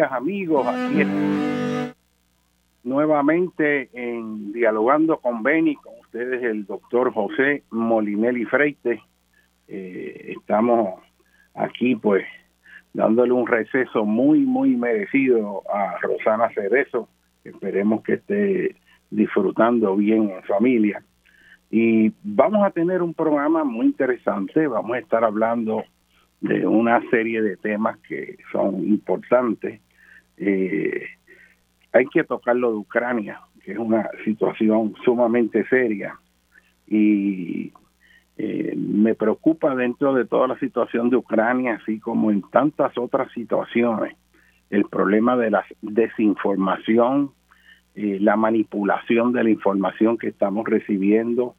amigos, aquí nuevamente en Dialogando con Beni, con ustedes el doctor José Molinelli Freite. Eh, estamos aquí pues dándole un receso muy, muy merecido a Rosana Cerezo. Esperemos que esté disfrutando bien en familia. Y vamos a tener un programa muy interesante. Vamos a estar hablando de una serie de temas que son importantes. Eh, hay que tocar lo de Ucrania, que es una situación sumamente seria. Y eh, me preocupa dentro de toda la situación de Ucrania, así como en tantas otras situaciones, el problema de la desinformación, eh, la manipulación de la información que estamos recibiendo,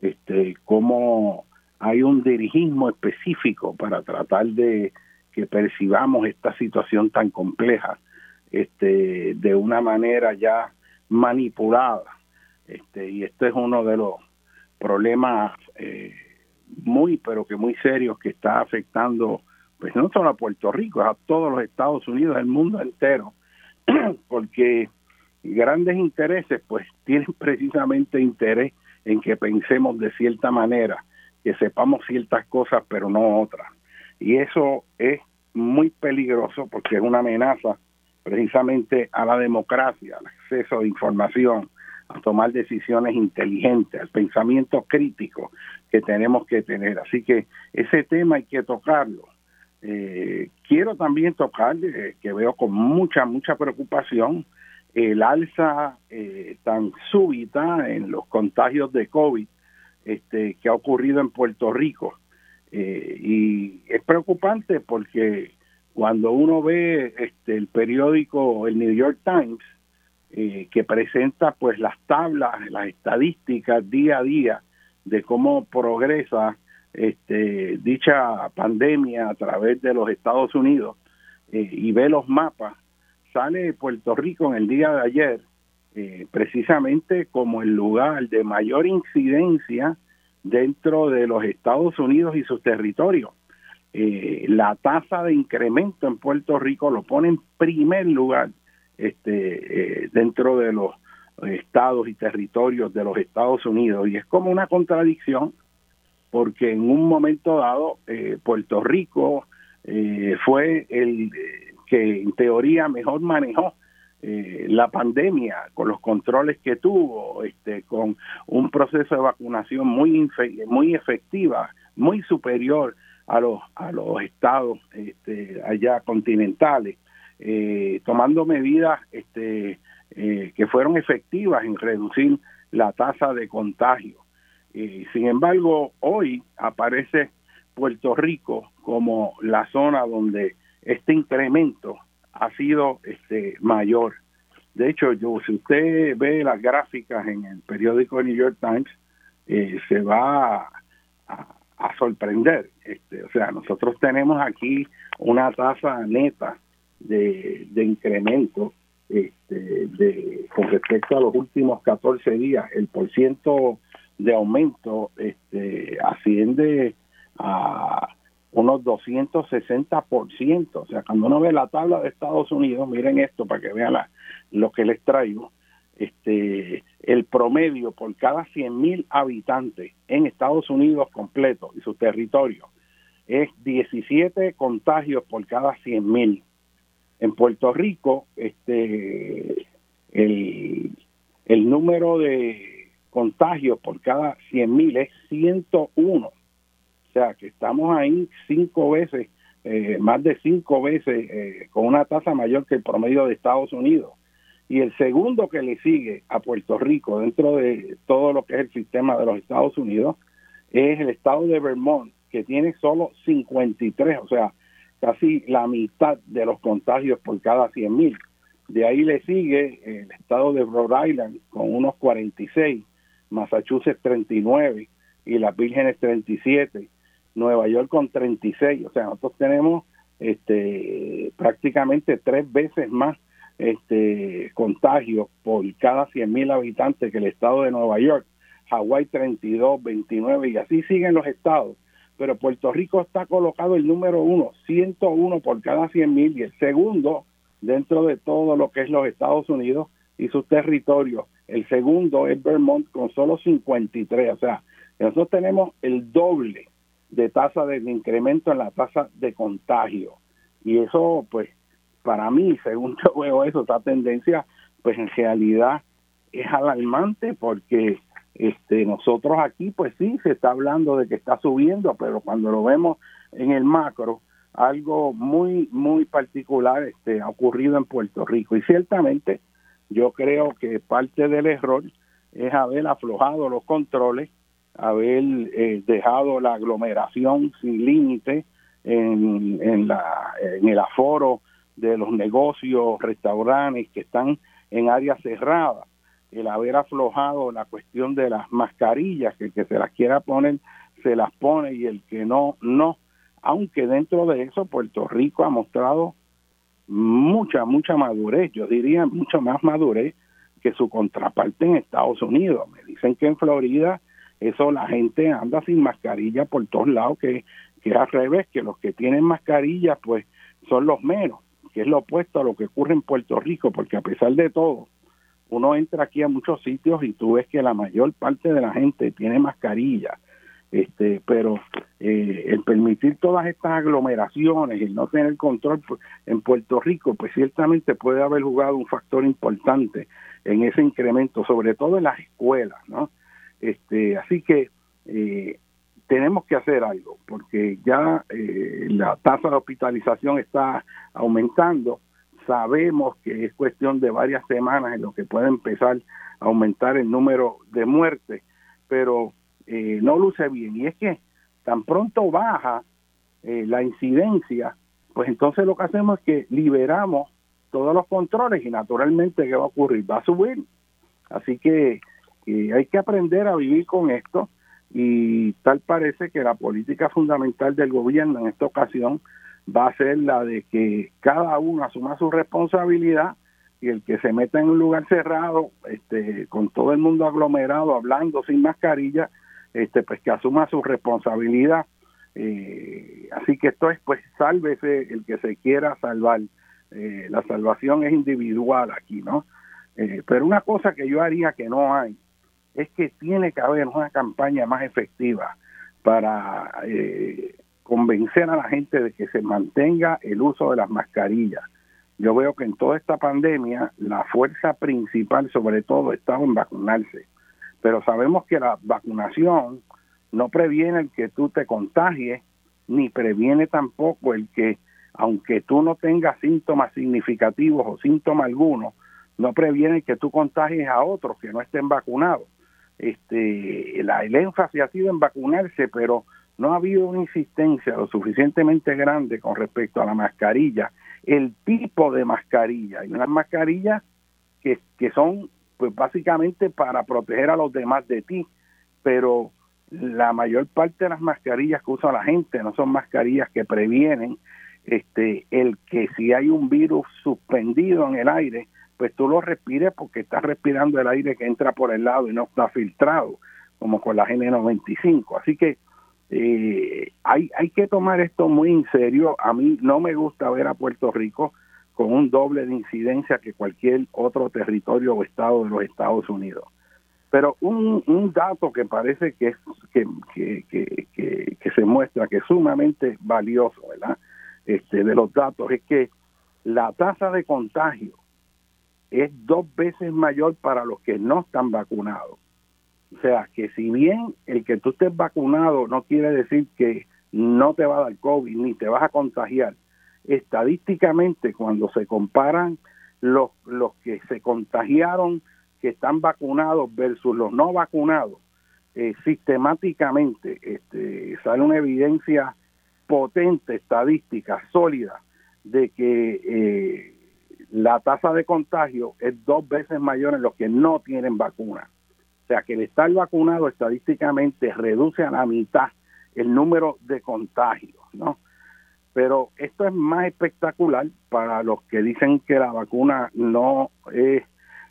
este, cómo hay un dirigismo específico para tratar de que percibamos esta situación tan compleja este, de una manera ya manipulada. Este, y este es uno de los problemas eh, muy, pero que muy serios que está afectando, pues no solo a Puerto Rico, a todos los Estados Unidos, el mundo entero, porque grandes intereses, pues tienen precisamente interés en que pensemos de cierta manera que sepamos ciertas cosas pero no otras. Y eso es muy peligroso porque es una amenaza precisamente a la democracia, al acceso de información, a tomar decisiones inteligentes, al pensamiento crítico que tenemos que tener. Así que ese tema hay que tocarlo. Eh, quiero también tocar, eh, que veo con mucha, mucha preocupación, el alza eh, tan súbita en los contagios de COVID este, que ha ocurrido en Puerto Rico. Eh, y es preocupante porque cuando uno ve este, el periódico, el New York Times, eh, que presenta pues las tablas, las estadísticas día a día de cómo progresa este, dicha pandemia a través de los Estados Unidos eh, y ve los mapas, sale Puerto Rico en el día de ayer eh, precisamente como el lugar de mayor incidencia dentro de los Estados Unidos y sus territorios. Eh, la tasa de incremento en Puerto Rico lo pone en primer lugar este, eh, dentro de los estados y territorios de los Estados Unidos. Y es como una contradicción porque en un momento dado Puerto Rico fue el que en teoría mejor manejó eh, la pandemia, con los controles que tuvo, este, con un proceso de vacunación muy muy efectiva, muy superior a los a los estados este, allá continentales, eh, tomando medidas este, eh, que fueron efectivas en reducir la tasa de contagio. sin embargo, hoy aparece Puerto Rico como la zona donde este incremento ha sido este mayor. De hecho, yo si usted ve las gráficas en el periódico New York Times, eh, se va a, sorprender. Este, o sea, nosotros tenemos aquí una tasa neta de, incremento este, de, con respecto a los últimos 14 días. El porciento de aumento este, asciende a unos 260%. O sea, cuando uno ve la tabla de Estados Unidos, miren esto para que vean lo que les traigo. Este, el promedio por cada 100.000 habitantes en Estados Unidos completo y su territorio es 17 contagios por cada 100.000. En Puerto Rico, este, el, número de contagios por cada 100.000 es 101. O sea, que estamos ahí cinco veces, eh, más de cinco veces, eh, con una tasa mayor que el promedio de Estados Unidos. Y el segundo que le sigue a Puerto Rico dentro de todo lo que es el sistema de los Estados Unidos es el estado de Vermont, que tiene solo 53, o sea, casi la mitad de los contagios por cada 100 mil. De ahí le sigue el estado de Rhode Island con unos 46, Massachusetts 39 y las Vírgenes 37, Nueva York con 36. O sea, nosotros tenemos este prácticamente tres veces más este contagios por cada 100 mil habitantes que el estado de Nueva York, Hawái 32, 29 y así siguen los estados. Pero Puerto Rico está colocado el número uno, 101 por cada 100 mil y el segundo dentro de todo lo que es los Estados Unidos y sus territorios. El segundo es Vermont con solo 53, o sea, nosotros tenemos el doble de tasa de incremento en la tasa de contagio. Y eso, pues, para mí, según yo veo eso, esa tendencia, pues en realidad es alarmante porque este nosotros aquí, pues sí, se está hablando de que está subiendo, pero cuando lo vemos en el macro, algo muy, muy particular este, ha ocurrido en Puerto Rico. Y ciertamente yo creo que parte del error es haber aflojado los controles, haber eh, dejado la aglomeración sin límite en, en, la, en el aforo de los negocios, restaurantes que están en áreas cerradas, el haber aflojado la cuestión de las mascarillas, que el que se las quiera poner, se las pone y el que no, no aunque dentro de eso Puerto Rico ha mostrado mucha, mucha madurez, yo diría mucho más madurez que su contraparte en Estados Unidos. Me dicen que en Florida eso la gente anda sin mascarilla por todos lados, que, que al revés, que los que tienen mascarilla pues son los menos, que es lo opuesto a lo que ocurre en Puerto Rico, porque a pesar de todo, uno entra aquí a muchos sitios y tú ves que la mayor parte de la gente tiene mascarilla este pero eh, el permitir todas estas aglomeraciones y no tener control en Puerto Rico pues ciertamente puede haber jugado un factor importante en ese incremento sobre todo en las escuelas no este así que eh, tenemos que hacer algo porque ya eh, la tasa de hospitalización está aumentando sabemos que es cuestión de varias semanas en lo que puede empezar a aumentar el número de muertes pero eh, no luce bien. Y es que tan pronto baja eh, la incidencia, pues entonces lo que hacemos es que liberamos todos los controles y naturalmente ¿qué va a ocurrir? Va a subir. Así que hay que aprender a vivir con esto y tal parece que la política fundamental del gobierno en esta ocasión va a ser la de que cada uno asuma su responsabilidad y el que se meta en un lugar cerrado, este, con todo el mundo aglomerado, hablando sin mascarilla, este pues que asuma su responsabilidad. Eh, así que esto es pues sálvese el que se quiera salvar. Eh, la salvación es individual aquí no eh, pero una cosa que yo haría que no hay es que tiene que haber una campaña más efectiva para convencer a la gente de que se mantenga el uso de las mascarillas yo veo que en toda esta pandemia la fuerza principal sobre todo estaba en vacunarse pero sabemos que la vacunación no previene el que tú te contagies, ni previene tampoco el que, aunque tú no tengas síntomas significativos o síntomas algunos, no previene que tú contagies a otros que no estén vacunados. Este, la, el énfasis ha sido en vacunarse, pero no ha habido una insistencia lo suficientemente grande con respecto a la mascarilla, el tipo de mascarilla. Hay unas mascarillas que, que son pues básicamente para proteger a los demás de ti, pero la mayor parte de las mascarillas que usa la gente no son mascarillas que previenen este el que si hay un virus suspendido en el aire, pues tú lo respires porque estás respirando el aire que entra por el lado y no está filtrado, como con la N95. Así que eh, hay, hay que tomar esto muy en serio. A mí no me gusta ver a Puerto Rico con un doble de incidencia que cualquier otro territorio o estado de los Estados Unidos. Pero un, un dato que parece que, es, que, que, que, que, se muestra que es sumamente valioso, ¿verdad? Este, de los datos es que la tasa de contagio es dos veces mayor para los que no están vacunados. O sea, que si bien el que tú estés vacunado no quiere decir que no te va a dar COVID ni te vas a contagiar, estadísticamente cuando se comparan los, los que se contagiaron que están vacunados versus los no vacunados, eh, sistemáticamente este, sale una evidencia potente, estadística, sólida, de que eh, la tasa de contagio es dos veces mayor en los que no tienen vacuna. O sea que el estar vacunado estadísticamente reduce a la mitad el número de contagios, ¿no? Pero esto es más espectacular para los que dicen que la vacuna no es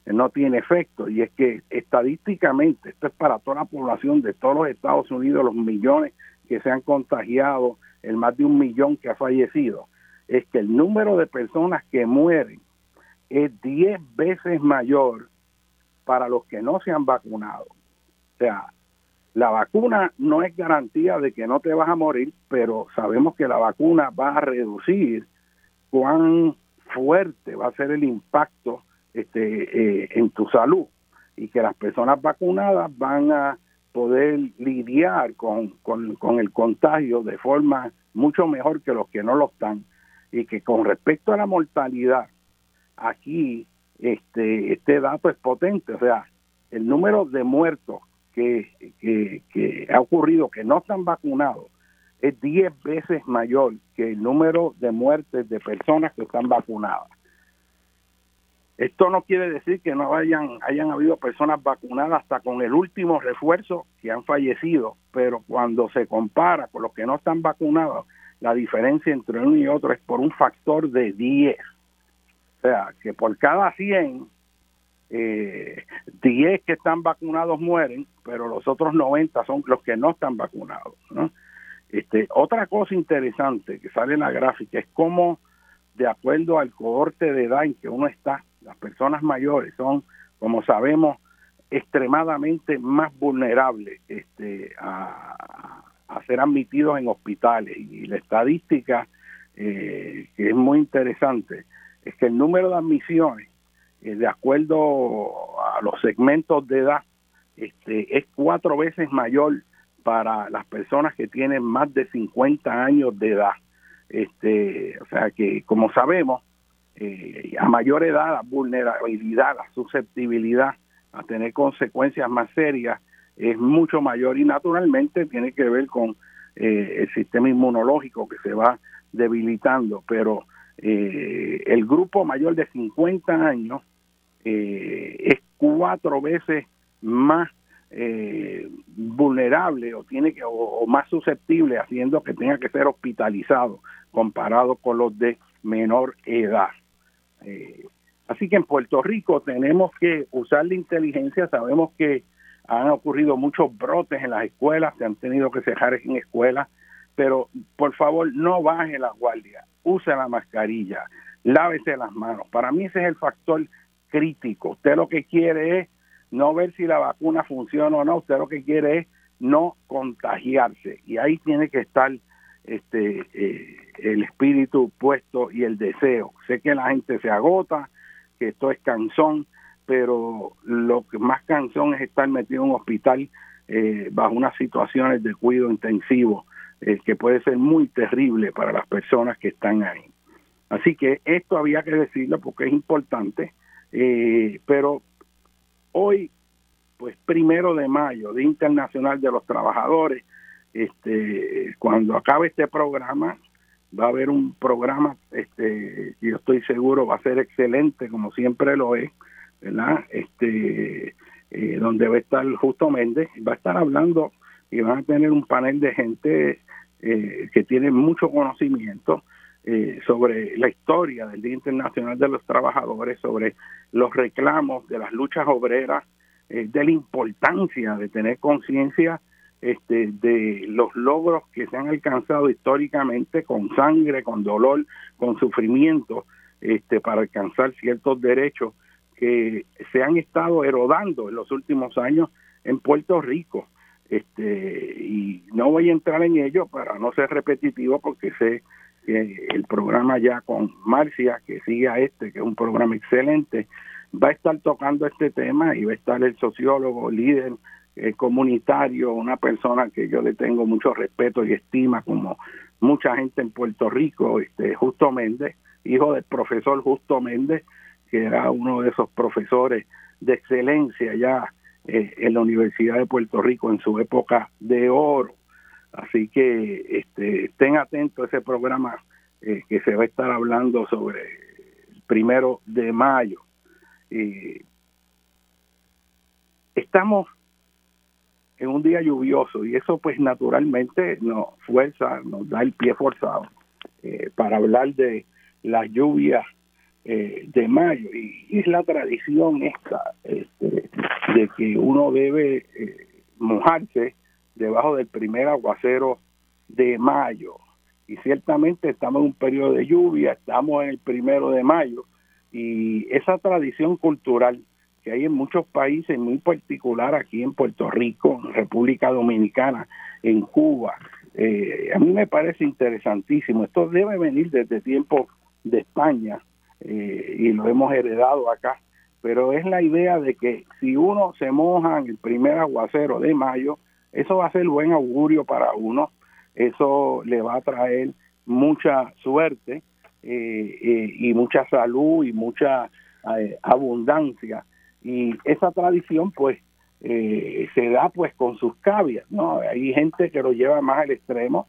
no tiene efecto y es que estadísticamente esto es para toda la población de todos los Estados Unidos los millones que se han contagiado el más de un millón que ha fallecido es que el número de personas que mueren es 10 veces mayor para los que no se han vacunado. O sea, la vacuna no es garantía de que no te vas a morir, pero sabemos que la vacuna va a reducir cuán fuerte va a ser el impacto este, eh, en tu salud y que las personas vacunadas van a poder lidiar con, con, con el contagio de forma mucho mejor que los que no lo están y que con respecto a la mortalidad aquí este, este dato es potente, o sea, el número de muertos que, que, ha ocurrido que no están vacunados es 10 veces mayor que el número de muertes de personas que están vacunadas. Esto no quiere decir que no hayan, hayan habido personas vacunadas hasta con el último refuerzo que han fallecido, pero cuando se compara con los que no están vacunados, la diferencia entre uno y otro es por un factor de 10. O sea, que por cada 100, eh, 10 que están vacunados mueren, pero los otros 90 son los que no están vacunados. ¿no? Este, otra cosa interesante que sale en la gráfica es cómo, de acuerdo al cohorte de edad en que uno está, las personas mayores son, como sabemos, extremadamente más vulnerables este, a, a ser admitidos en hospitales. Y la estadística, eh, que es muy interesante, es que el número de admisiones, eh, de acuerdo a los segmentos de edad, este, es cuatro veces mayor para las personas que tienen más de 50 años de edad. Este, o sea que, como sabemos, eh, a mayor edad la vulnerabilidad, la susceptibilidad a tener consecuencias más serias es mucho mayor y naturalmente tiene que ver con eh, el sistema inmunológico que se va debilitando, pero eh, el grupo mayor de 50 años eh, es cuatro veces más vulnerable o tiene que o, más susceptible haciendo que tenga que ser hospitalizado comparado con los de menor edad. así que en Puerto Rico tenemos que usar la inteligencia, sabemos que han ocurrido muchos brotes en las escuelas, se han tenido que cerrar en escuelas, pero por favor no baje la guardia, use la mascarilla, lávese las manos. Para mí ese es el factor crítico. Usted lo que quiere es no ver si la vacuna funciona o no, usted lo que quiere es no contagiarse y ahí tiene que estar este eh, el espíritu puesto y el deseo. Sé que la gente se agota, que esto es cansón, pero lo que más cansón es estar metido en un hospital eh, bajo unas situaciones de cuidado intensivo eh, que puede ser muy terrible para las personas que están ahí. Así que esto había que decirlo porque es importante, eh, pero hoy, pues primero de mayo, Día Internacional de los Trabajadores, este, cuando acabe este programa, va a haber un programa, este, yo estoy seguro va a ser excelente, como siempre lo es, ¿verdad? Este, eh, donde va a estar Justo Méndez, va a estar hablando y van a tener un panel de gente eh, que tiene mucho conocimiento eh, sobre la historia del Día Internacional de los Trabajadores, sobre los reclamos de las luchas obreras, de la importancia de tener conciencia este, de los logros que se han alcanzado históricamente con sangre, con dolor, con sufrimiento, este, para alcanzar ciertos derechos que se han estado erodando en los últimos años en Puerto Rico. Este, y no voy a entrar en ello para no ser repetitivo porque sé que el programa ya con Marcia, que sigue a este, que es un programa excelente, va a estar tocando este tema y va a estar el sociólogo, líder eh, comunitario, una persona que yo le tengo mucho respeto y estima, como mucha gente en Puerto Rico, este Justo Méndez, hijo del profesor Justo Méndez, que era uno de esos profesores de excelencia ya eh, en la Universidad de Puerto Rico en su época de oro. Así que este, estén atentos a ese programa eh, que se va a estar hablando sobre el primero de mayo. estamos en un día lluvioso y eso pues naturalmente nos fuerza, nos da el pie forzado eh, para hablar de la lluvia eh, de mayo y, es la tradición esta este, de que uno debe eh, mojarse debajo del primer aguacero de mayo y ciertamente estamos en un periodo de lluvia, estamos en el primero de mayo y esa tradición cultural que hay en muchos países, muy particular aquí en Puerto Rico, en República Dominicana, en Cuba. Eh, a mí me parece interesantísimo. Esto debe venir desde tiempo de España eh, y lo hemos heredado acá. Pero es la idea de que si uno se moja en el primer aguacero de mayo, eso va a ser buen augurio para uno. Eso le va a traer mucha suerte eh, y mucha salud y mucha abundancia y esa tradición pues eh, se da pues con sus cavias, ¿no? Hay gente que lo lleva más al extremo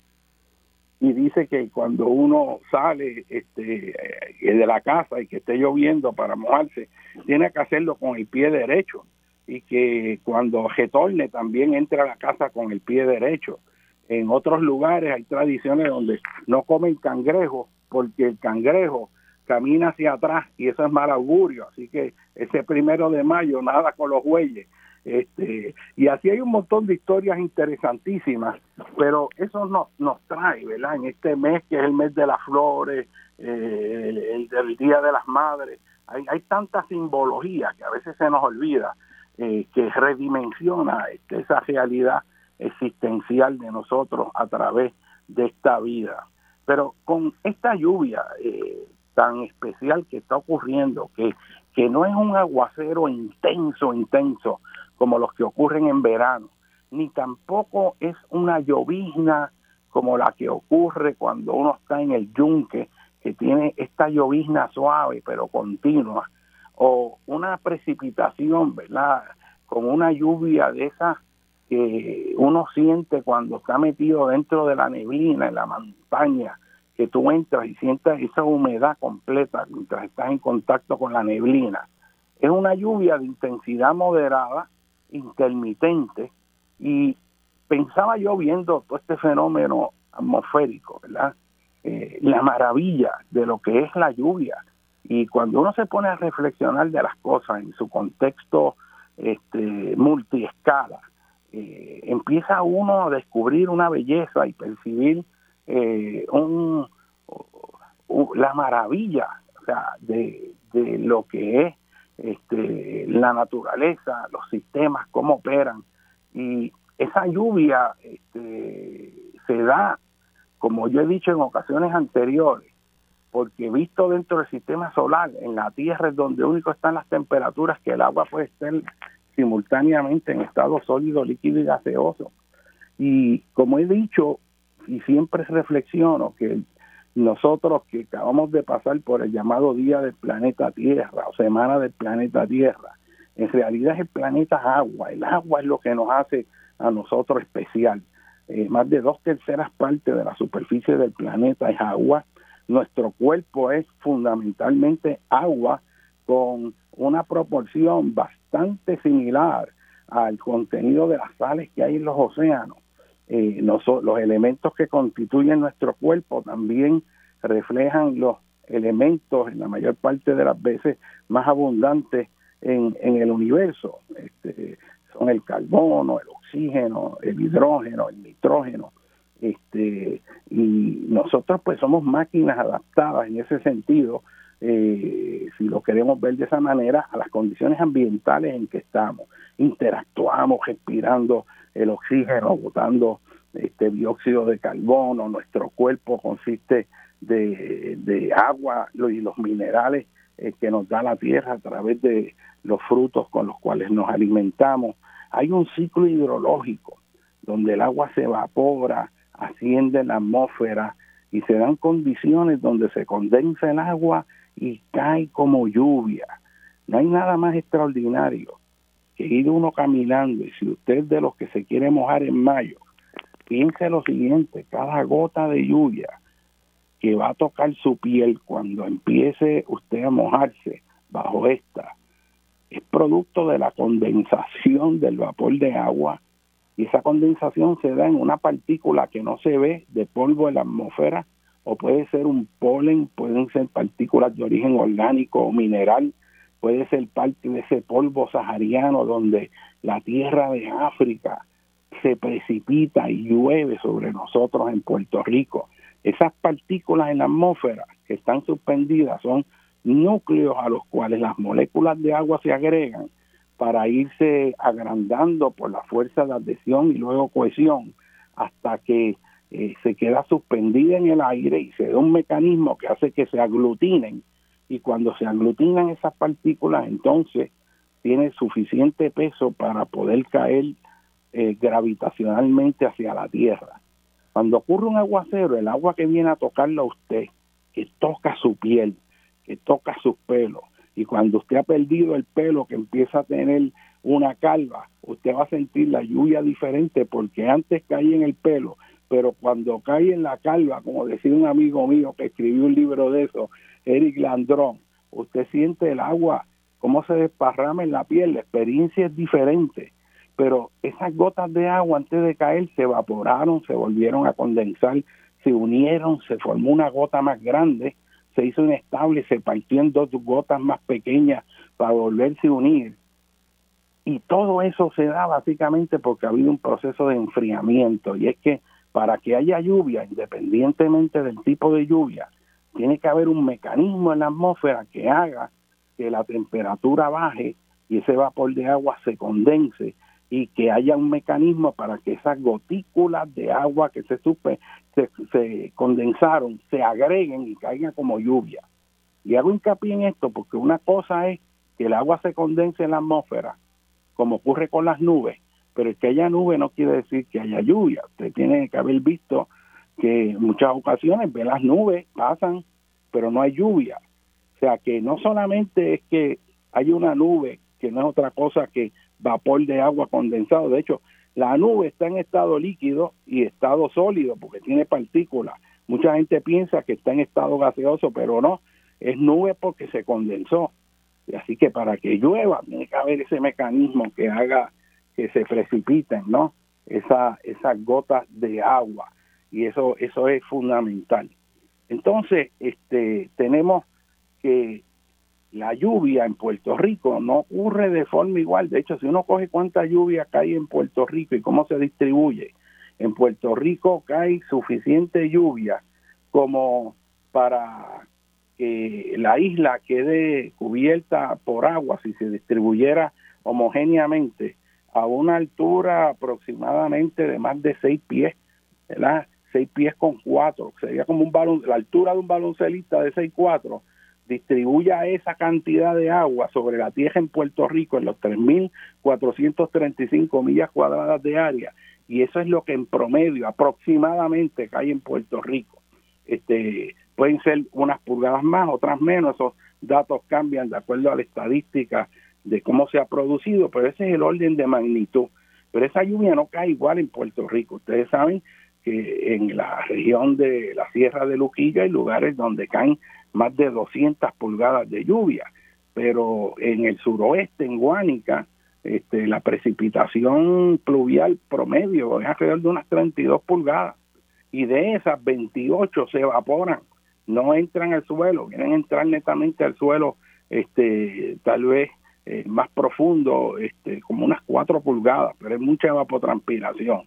y dice que cuando uno sale este eh, de la casa y que esté lloviendo para mojarse, tiene que hacerlo con el pie derecho y que cuando retorne también entre a la casa con el pie derecho. En otros lugares hay tradiciones donde no comen cangrejo porque el cangrejo camina hacia atrás y eso es mal augurio. Así que ese primero de mayo, nada con los bueyes. Este, y así hay un montón de historias interesantísimas, pero eso nos, nos trae, ¿verdad? En este mes que es el mes de las flores, eh, el, del Día de las Madres, hay, hay tanta simbología que a veces se nos olvida, eh, que redimensiona este, esa realidad existencial de nosotros a través de esta vida. Pero con esta lluvia, eh, tan especial que está ocurriendo, que, que no es un aguacero intenso, intenso, como los que ocurren en verano, ni tampoco es una llovizna como la que ocurre cuando uno está en el yunque, que tiene esta llovizna suave pero continua, o una precipitación, ¿verdad? Como una lluvia de esas que uno siente cuando está metido dentro de la neblina, en la montaña, que tú entras y sientas esa humedad completa mientras estás en contacto con la neblina. Es una lluvia de intensidad moderada, intermitente, y pensaba yo viendo todo este fenómeno atmosférico, ¿verdad? Eh, la maravilla de lo que es la lluvia. Y cuando uno se pone a reflexionar de las cosas en su contexto este, multiescala, eh, empieza uno a descubrir una belleza y percibir eh, un, la maravilla de, de lo que es este, la naturaleza, los sistemas, cómo operan. Y esa lluvia este, se da, como yo he dicho en ocasiones anteriores, porque visto dentro del sistema solar, en la Tierra es donde único están las temperaturas que el agua puede estar simultáneamente en estado sólido, líquido y gaseoso. Y como he dicho, y siempre reflexiono que nosotros que acabamos de pasar por el llamado Día del Planeta Tierra o Semana del Planeta Tierra, en realidad es el planeta agua. El agua es lo que nos hace a nosotros especial. Eh, más de dos terceras partes de la superficie del planeta es agua. Nuestro cuerpo es fundamentalmente agua con una proporción bastante similar al contenido de las sales que hay en los océanos. Eh, los, elementos que constituyen nuestro cuerpo también reflejan los elementos en la mayor parte de las veces más abundantes en, el universo. Este, son el carbono, el oxígeno, el hidrógeno, el nitrógeno, este, y nosotros pues somos máquinas adaptadas en ese sentido, eh, si lo queremos ver de esa manera, a las condiciones ambientales en que estamos. Interactuamos respirando el oxígeno, botando este dióxido de carbono, nuestro cuerpo consiste de, de agua y los minerales eh, que nos da la tierra a través de los frutos con los cuales nos alimentamos. Hay un ciclo hidrológico donde el agua se evapora, asciende en la atmósfera y se dan condiciones donde se condensa el agua y cae como lluvia. No hay nada más extraordinario que ir uno caminando y si usted de los que se quiere mojar en mayo, piense lo siguiente, cada gota de lluvia que va a tocar su piel cuando empiece usted a mojarse bajo esta, es producto de la condensación del vapor de agua y esa condensación se da en una partícula que no se ve de polvo en la atmósfera o puede ser un polen, pueden ser partículas de origen orgánico o mineral, puede ser parte de ese polvo sahariano donde la tierra de África se precipita y llueve sobre nosotros en Puerto Rico. Esas partículas en la atmósfera que están suspendidas son núcleos a los cuales las moléculas de agua se agregan para irse agrandando por la fuerza de adhesión y luego cohesión hasta que eh, se queda suspendida en el aire y se da un mecanismo que hace que se aglutinen y cuando se aglutinan esas partículas entonces tiene suficiente peso para poder caer eh, gravitacionalmente hacia la Tierra. Cuando ocurre un aguacero, el agua que viene a tocarlo a usted, que toca su piel, que toca sus pelos, y cuando usted ha perdido el pelo, que empieza a tener una calva, usted va a sentir la lluvia diferente porque antes caía en el pelo, pero cuando cae en la calva, como decía un amigo mío que escribió un libro de eso, Eric Landrón, usted siente el agua, cómo se desparrama en la piel, la experiencia es diferente pero esas gotas de agua antes de caer se evaporaron, se volvieron a condensar, se unieron, se formó una gota más grande, se hizo inestable, se partió en dos gotas más pequeñas para volverse a unir. Y todo eso se da básicamente porque ha habido un proceso de enfriamiento y es que para que haya lluvia, independientemente del tipo de lluvia, tiene que haber un mecanismo en la atmósfera que haga que la temperatura baje y ese vapor de agua se condense y que haya un mecanismo para que esas gotículas de agua que se, supe, se, condensaron se agreguen y caigan como lluvia. Y hago hincapié en esto porque una cosa es que el agua se condense en la atmósfera, como ocurre con las nubes, pero que haya nube no quiere decir que haya lluvia. Usted tiene que haber visto que en muchas ocasiones ve las nubes, pasan, pero no hay lluvia. O sea que no solamente es que hay una nube, que no es otra cosa que vapor de agua condensado. De hecho, la nube está en estado líquido y estado sólido porque tiene partículas. Mucha gente piensa que está en estado gaseoso, pero no, es nube porque se condensó. Así que para que llueva tiene que haber ese mecanismo que haga que se precipiten, ¿no? Esa, esas gotas de agua y eso eso es fundamental. Entonces, este tenemos que la lluvia en Puerto Rico no ocurre de forma igual. De hecho, si uno coge cuánta lluvia cae en Puerto Rico y cómo se distribuye, en Puerto Rico cae suficiente lluvia como para que la isla quede cubierta por agua si se distribuyera homogéneamente a una altura aproximadamente de más de seis pies, ¿verdad? Seis pies con cuatro, sería como un balón, la altura de un baloncelista de seis cuatro, distribuya esa cantidad de agua sobre la tierra en Puerto Rico en los 3.435 millas cuadradas de área y eso es lo que en promedio aproximadamente cae en Puerto Rico. Este, pueden ser unas pulgadas más, otras menos, esos datos cambian de acuerdo a la estadística de cómo se ha producido, pero ese es el orden de magnitud. Pero esa lluvia no cae igual en Puerto Rico. Ustedes saben que en la región de la Sierra de Luquilla hay lugares donde caen más de 200 pulgadas de lluvia, pero en el suroeste, en Guánica, este, la precipitación pluvial promedio es alrededor de unas 32 pulgadas y de esas 28 se evaporan, no entran al suelo, vienen a entrar netamente al suelo este, tal vez eh, más profundo, este, como unas cuatro pulgadas, pero hay mucha evapotranspiración.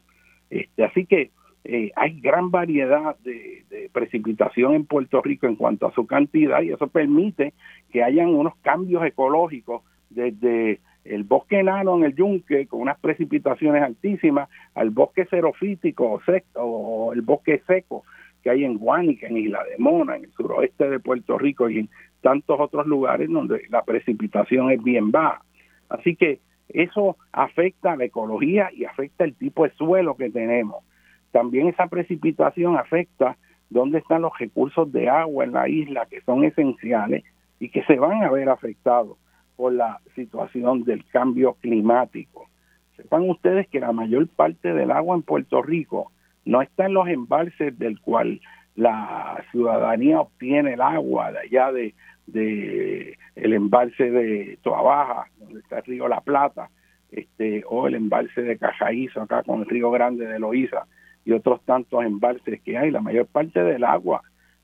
Este, así que eh, hay gran variedad de, precipitación en Puerto Rico en cuanto a su cantidad y eso permite que hayan unos cambios ecológicos desde el bosque enano en el yunque con unas precipitaciones altísimas al bosque xerofítico o, o el bosque seco que hay en Guánica, en Isla de Mona, en el suroeste de Puerto Rico y en tantos otros lugares donde la precipitación es bien baja. Así que eso afecta a la ecología y afecta el tipo de suelo que tenemos. También esa precipitación afecta dónde están los recursos de agua en la isla que son esenciales y que se van a ver afectados por la situación del cambio climático. Sepan ustedes que la mayor parte del agua en Puerto Rico no está en los embalses del cual la ciudadanía obtiene el agua de allá de, de el embalse de Toabaja, donde está el río La Plata, este, o el embalse de Cajaízo, acá con el río Grande de Loíza, y otros tantos embalses que hay. La mayor parte del agua,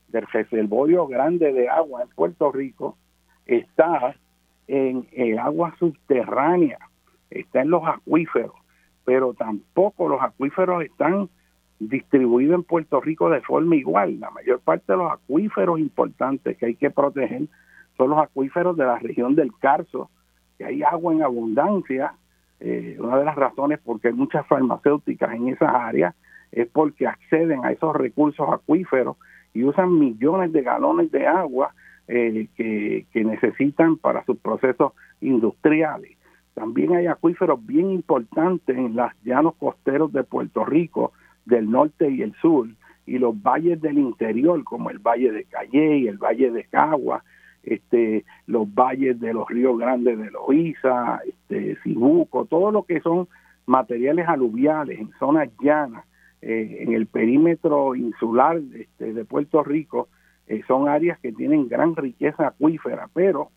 del reservorio grande de agua en Puerto Rico, está en el agua subterránea, está en los acuíferos, pero tampoco los acuíferos están distribuido en Puerto Rico de forma igual. La mayor parte de los acuíferos importantes que hay que proteger son los acuíferos de la región del Carso, que hay agua en abundancia. Eh, una de las razones por qué hay muchas farmacéuticas en esas áreas es porque acceden a esos recursos acuíferos y usan millones de galones de agua eh, que, que necesitan para sus procesos industriales. También hay acuíferos bien importantes en los llanos costeros de Puerto Rico, del norte y el sur, y los valles del interior, como el valle de Calle y el valle de Cagua, este, los valles de los ríos grandes de Loíza, este, Cibuco, todo lo que son materiales aluviales en zonas llanas, eh, en el perímetro insular este, de Puerto Rico, eh, son áreas que tienen gran riqueza acuífera, pero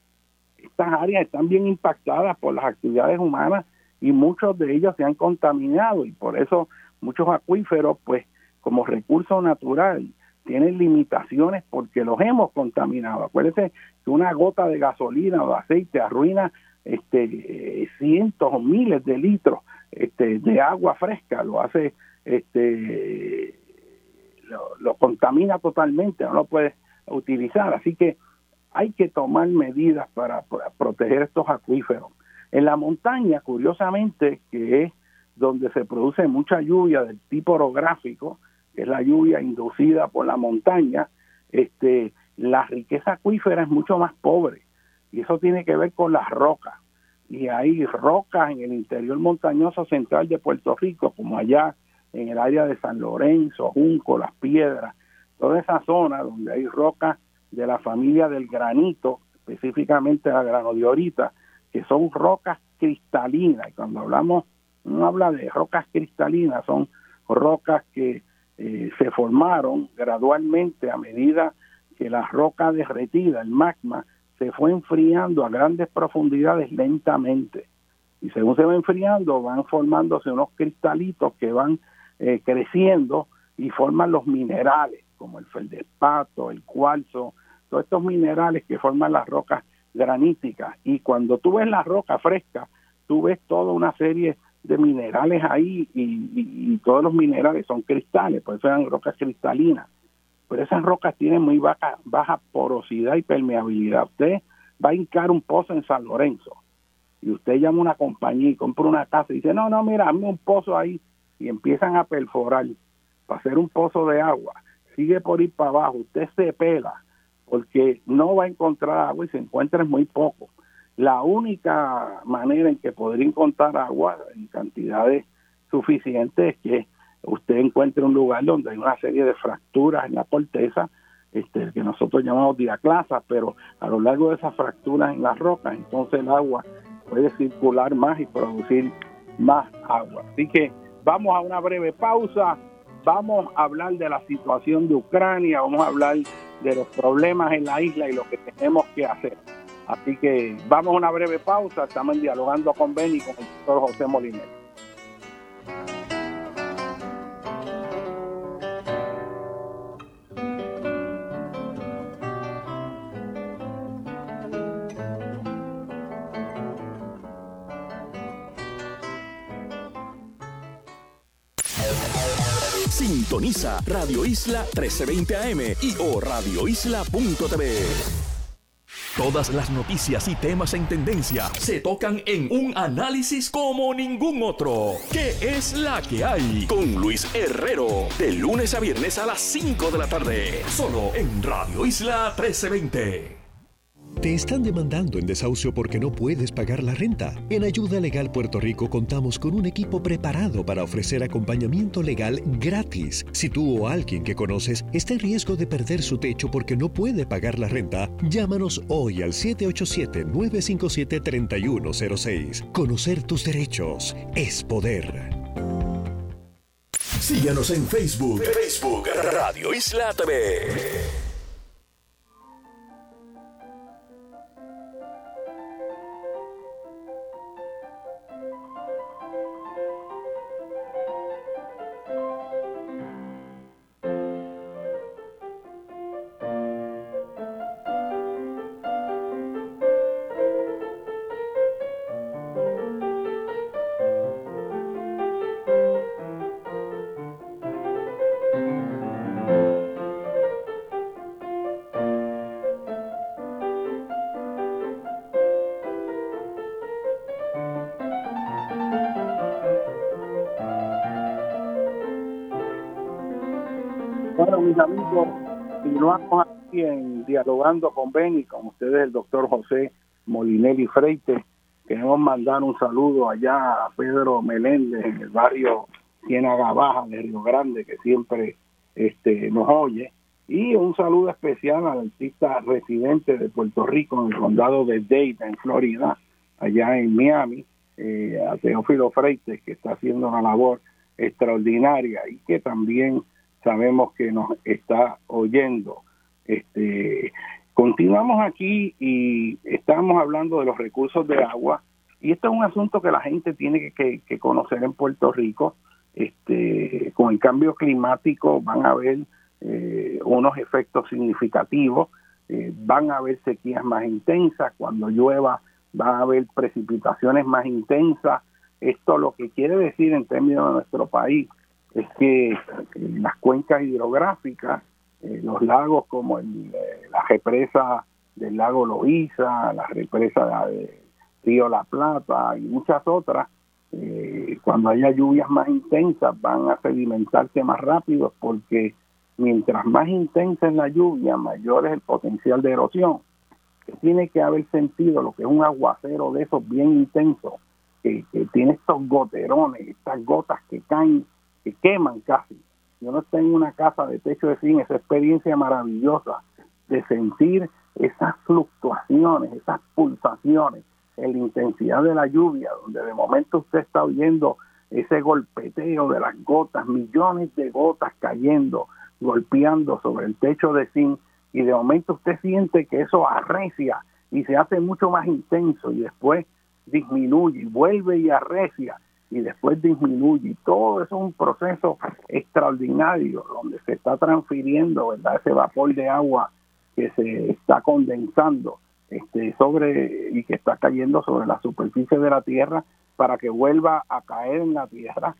estas áreas están bien impactadas por las actividades humanas y muchos de ellos se han contaminado y por eso muchos acuíferos, pues como recurso natural, tienen limitaciones porque los hemos contaminado. Acuérdense que una gota de gasolina o de aceite arruina este, cientos o miles de litros este, de agua fresca, lo hace, este, lo, contamina totalmente, no lo puedes utilizar. Así que hay que tomar medidas para proteger estos acuíferos. En la montaña, curiosamente, que es donde se produce mucha lluvia del tipo orográfico, que es la lluvia inducida por la montaña, este, la riqueza acuífera es mucho más pobre y eso tiene que ver con las rocas. Y hay rocas en el interior montañoso central de Puerto Rico, como allá en el área de San Lorenzo, Junco, Las Piedras, toda esa zona donde hay rocas de la familia del granito, específicamente la granodiorita, que son rocas cristalinas. Y cuando hablamos no habla de rocas cristalinas, son rocas que eh, se formaron gradualmente a medida que la roca derretida, el magma, se fue enfriando a grandes profundidades lentamente. Y según se va enfriando, van formándose unos cristalitos que van eh, creciendo y forman los minerales, como el feldespato, el cuarzo, todos estos minerales que forman las rocas graníticas. Y cuando tú ves la roca fresca, tú ves toda una serie de minerales ahí y, todos los minerales son cristales, por eso eran rocas cristalinas. Pero esas rocas tienen muy baja, baja porosidad y permeabilidad. Usted va a hincar un pozo en San Lorenzo y usted llama a una compañía y compra una casa y dice, no, no, mira, hazme un pozo ahí y empiezan a perforar para hacer un pozo de agua. Sigue por ir para abajo, usted se pela porque no va a encontrar agua y se encuentra muy poco la única manera en que podría encontrar agua en cantidades suficientes es que usted encuentre un lugar donde hay una serie de fracturas en la corteza, este, que nosotros llamamos diaclasas, pero a lo largo de esas fracturas en las rocas, entonces el agua puede circular más y producir más agua. Así que vamos a una breve pausa, vamos a hablar de la situación de Ucrania, vamos a hablar de los problemas en la isla y lo que tenemos que hacer. Así que vamos a una breve pausa, estamos dialogando con Benny y con el doctor José Molinero. Sintoniza Radio Isla 1320 AM y o radioisla.tv. Todas las noticias y temas en tendencia se tocan en un análisis como ningún otro. ¿Qué es la que hay? Con Luis Herrero. De lunes a viernes a las 5 de la tarde. Solo en Radio Isla 1320. Te están demandando en desahucio porque no puedes pagar la renta. En Ayuda Legal Puerto Rico contamos con un equipo preparado para ofrecer acompañamiento legal gratis. Si tú o alguien que conoces está en riesgo de perder su techo porque no puede pagar la renta, llámanos hoy al 787-957-3106. Conocer tus derechos es poder. Síguenos en Facebook. Facebook Radio Isla TV. Mis amigos, continuamos aquí en Dialogando con Beni, con ustedes el doctor José Molinelli Freite. Queremos mandar un saludo allá a Pedro Meléndez en el barrio Ciénaga Baja de Río Grande, que siempre este, nos oye. Y un saludo especial al artista residente de Puerto Rico en el condado de Dade, en Florida, allá en Miami, eh, a Teófilo Freites, que está haciendo una labor extraordinaria y que también sabemos que nos está oyendo. Este, continuamos aquí y estamos hablando de los recursos de agua y esto es un asunto que la gente tiene que, conocer en Puerto Rico. Este, con el cambio climático van a haber eh, unos efectos significativos, eh, van a haber sequías más intensas, cuando llueva van a haber precipitaciones más intensas. Esto lo que quiere decir en términos de nuestro país es que las cuencas hidrográficas, eh, los lagos como el, eh, la represa del lago Loíza, la represa del río La Plata y muchas otras, eh, cuando haya lluvias más intensas van a sedimentarse más rápido porque mientras más intensa es la lluvia, mayor es el potencial de erosión. Que tiene que haber sentido lo que es un aguacero de esos bien intensos, que, que tiene estos goterones, estas gotas que caen que queman casi. Yo no estoy en una casa de techo de zinc, esa experiencia maravillosa de sentir esas fluctuaciones, esas pulsaciones en la intensidad de la lluvia, donde de momento usted está oyendo ese golpeteo de las gotas, millones de gotas cayendo, golpeando sobre el techo de zinc, y de momento usted siente que eso arrecia y se hace mucho más intenso y después disminuye y vuelve y arrecia y después disminuye. Y todo eso es un proceso extraordinario donde se está transfiriendo ¿verdad? ese vapor de agua que se está condensando este, sobre y que está cayendo sobre la superficie de la tierra para que vuelva a caer en la tierra,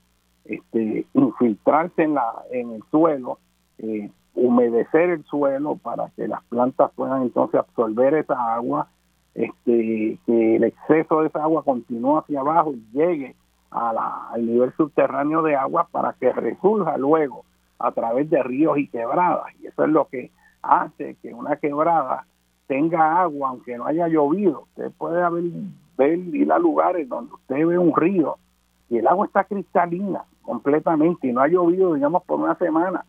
este, infiltrarse en, la, en el suelo, eh, humedecer el suelo para que las plantas puedan entonces absorber esa agua, este, que el exceso de esa agua continúe hacia abajo y llegue al nivel subterráneo de agua para que resurja luego a través de ríos y quebradas. Y eso es lo que hace que una quebrada tenga agua aunque no haya llovido. Usted puede haber, ver ir a lugares donde usted ve un río y el agua está cristalina completamente y no ha llovido, digamos, por una semana.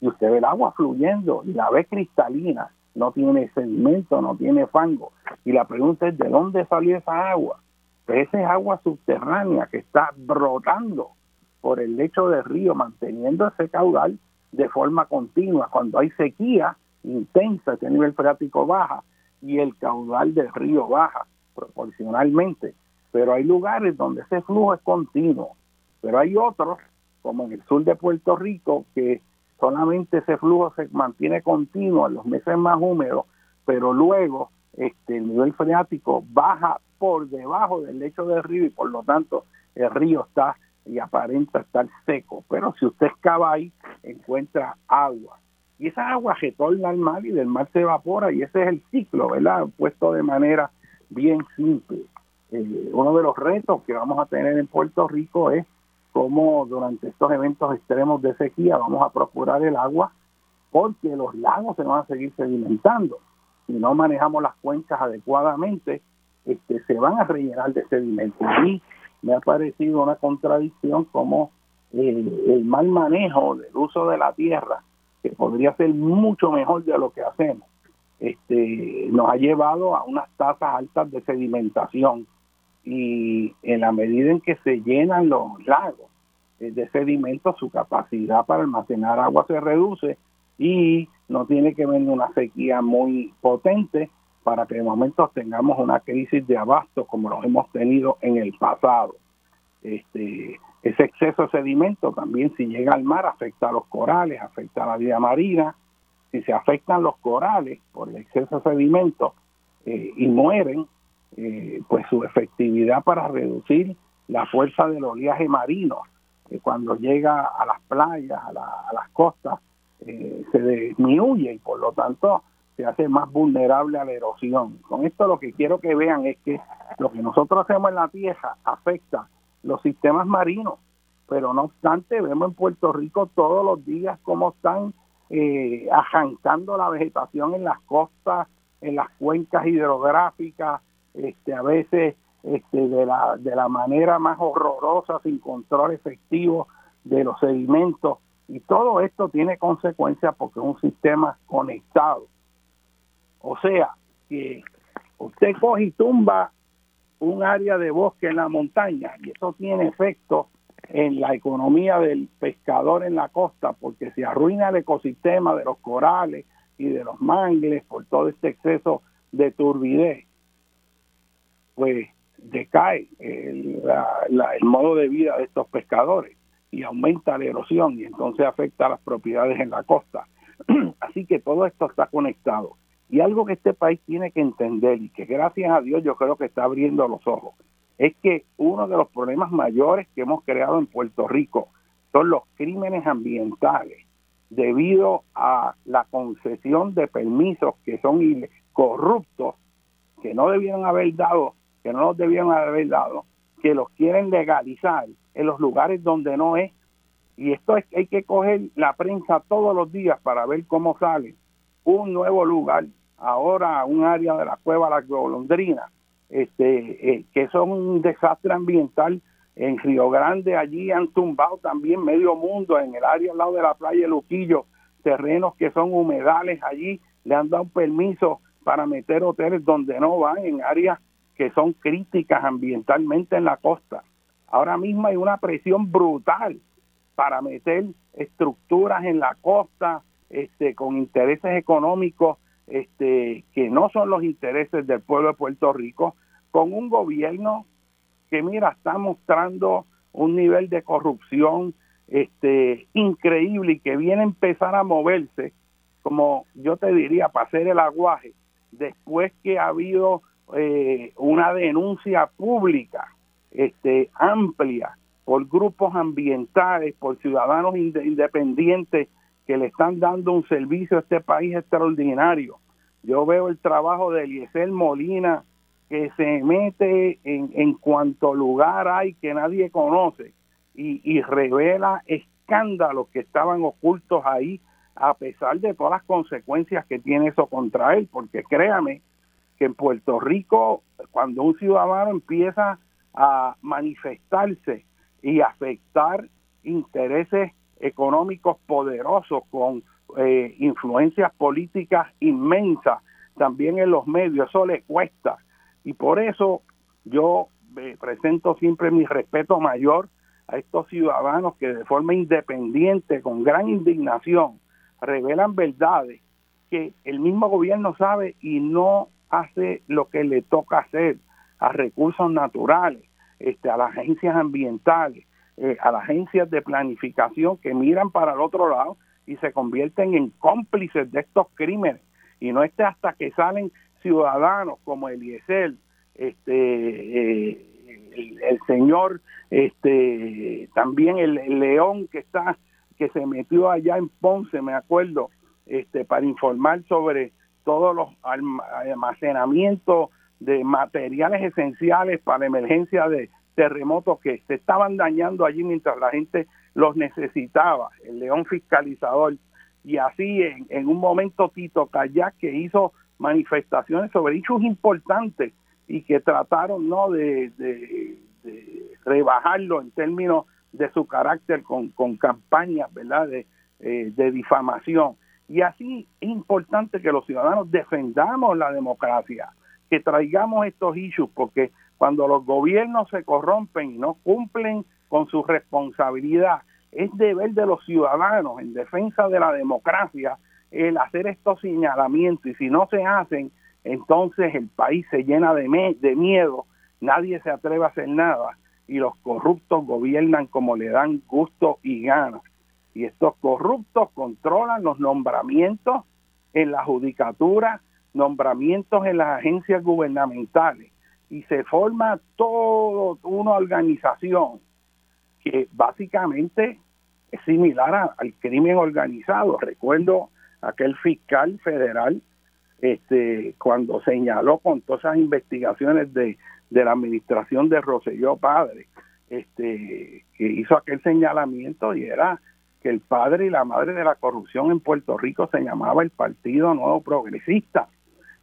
Y usted ve el agua fluyendo y la ve cristalina, no tiene sedimento, no tiene fango. Y la pregunta es, ¿de dónde salió esa agua? Esa es agua subterránea que está brotando por el lecho del río, manteniendo ese caudal de forma continua. Cuando hay sequía intensa, ese nivel freático baja y el caudal del río baja proporcionalmente. Pero hay lugares donde ese flujo es continuo. Pero hay otros, como en el sur de Puerto Rico, que solamente ese flujo se mantiene continuo en los meses más húmedos, pero luego este, el nivel freático baja por debajo del lecho del río y por lo tanto el río está y aparenta estar seco, pero si usted excava ahí, encuentra agua. Y esa agua retorna al mar y del mar se evapora y ese es el ciclo, ¿verdad? Puesto de manera bien simple. Eh, uno de los retos que vamos a tener en Puerto Rico es cómo durante estos eventos extremos de sequía vamos a procurar el agua porque los lagos se van a seguir sedimentando. Si no manejamos las cuencas adecuadamente, este, se van a rellenar de sedimento. Y me ha parecido una contradicción como eh, el mal manejo del uso de la tierra, que podría ser mucho mejor de lo que hacemos, este, nos ha llevado a unas tasas altas de sedimentación y en la medida en que se llenan los lagos eh, de sedimentos, su capacidad para almacenar agua se reduce y no tiene que venir una sequía muy potente para que de momento tengamos una crisis de abasto como lo hemos tenido en el pasado. Este, ese exceso de sedimento también si llega al mar afecta a los corales, afecta a la vida marina. Si se afectan los corales por el exceso de sedimento eh, y mueren, eh, pues su efectividad para reducir la fuerza del oleaje marino que cuando llega a las playas, a, las costas, eh, se disminuye y por lo tanto se hace más vulnerable a la erosión. Con esto lo que quiero que vean es que lo que nosotros hacemos en la tierra afecta los sistemas marinos, pero no obstante vemos en Puerto Rico todos los días cómo están eh, arrancando la vegetación en las costas, en las cuencas hidrográficas, este, a veces este, de, la, de la manera más horrorosa, sin control efectivo de los sedimentos. Y todo esto tiene consecuencias porque es un sistema conectado. O sea, que usted coge y tumba un área de bosque en la montaña y eso tiene efecto en la economía del pescador en la costa porque se arruina el ecosistema de los corales y de los mangles por todo este exceso de turbidez. Pues decae el, el modo de vida de estos pescadores y aumenta la erosión y entonces afecta a las propiedades en la costa. Así que todo esto está conectado. Y algo que este país tiene que entender y que gracias a Dios yo creo que está abriendo los ojos, es que uno de los problemas mayores que hemos creado en Puerto Rico son los crímenes ambientales debido a la concesión de permisos que son corruptos, que no debieron haber dado que no los debían haber dado, que los quieren legalizar en los lugares donde no es. Y esto es hay que coger la prensa todos los días para ver cómo sale un nuevo lugar, ahora un área de la cueva La Golondrina, este, eh, que son un desastre ambiental. En Río Grande allí han tumbado también medio mundo, en el área al lado de la playa Luquillo, terrenos que son humedales allí, le han dado permiso para meter hoteles donde no van, en áreas que son críticas ambientalmente en la costa. Ahora mismo hay una presión brutal para meter estructuras en la costa este, con intereses económicos este, que no son los intereses del pueblo de Puerto Rico, con un gobierno que, mira, está mostrando un nivel de corrupción este, increíble y que viene a empezar a moverse, como yo te diría, para hacer el aguaje, después que ha habido eh, una denuncia pública este, amplia por grupos ambientales, por ciudadanos independientes que le están dando un servicio a este país extraordinario. Yo veo el trabajo de Eliezer Molina que se mete en, en cuanto lugar hay que nadie conoce y, y revela escándalos que estaban ocultos ahí a pesar de todas las consecuencias que tiene eso contra él, porque créame que en Puerto Rico, cuando un ciudadano empieza a manifestarse y afectar intereses económicos poderosos con eh, influencias políticas inmensas también en los medios, eso le cuesta. Y por eso yo eh, presento siempre mi respeto mayor a estos ciudadanos que de forma independiente, con gran indignación, revelan verdades que el mismo gobierno sabe y no hace lo que le toca hacer a recursos naturales, este, a las agencias ambientales, eh, a las agencias de planificación que miran para el otro lado y se convierten en cómplices de estos crímenes. Y no esté hasta que salen ciudadanos como Eliezer, este, eh, el, señor, este, también el, león que está, que se metió allá en Ponce, me acuerdo, este, para informar sobre todos los almacenamientos de materiales esenciales para emergencia de terremotos que se estaban dañando allí mientras la gente los necesitaba, el león fiscalizador. Y así en, en un momento Tito Kayak que hizo manifestaciones sobre hechos importantes y que trataron no de, rebajarlo en términos de su carácter con, con campañas verdad de, eh, de difamación. Y así es importante que los ciudadanos defendamos la democracia que traigamos estos issues porque cuando los gobiernos se corrompen y no cumplen con su responsabilidad es deber de los ciudadanos en defensa de la democracia el hacer estos señalamientos y si no se hacen, entonces el país se llena de, de miedo, nadie se atreve a hacer nada y los corruptos gobiernan como le dan gusto y ganas. Y estos corruptos controlan los nombramientos en la judicatura, nombramientos en las agencias gubernamentales y se forma toda una organización que básicamente es similar al crimen organizado. Recuerdo aquel fiscal federal este cuando señaló con todas esas investigaciones de, de la administración de Roselló Padre, este que hizo aquel señalamiento y era que el padre y la madre de la corrupción en Puerto Rico se llamaba el Partido Nuevo Progresista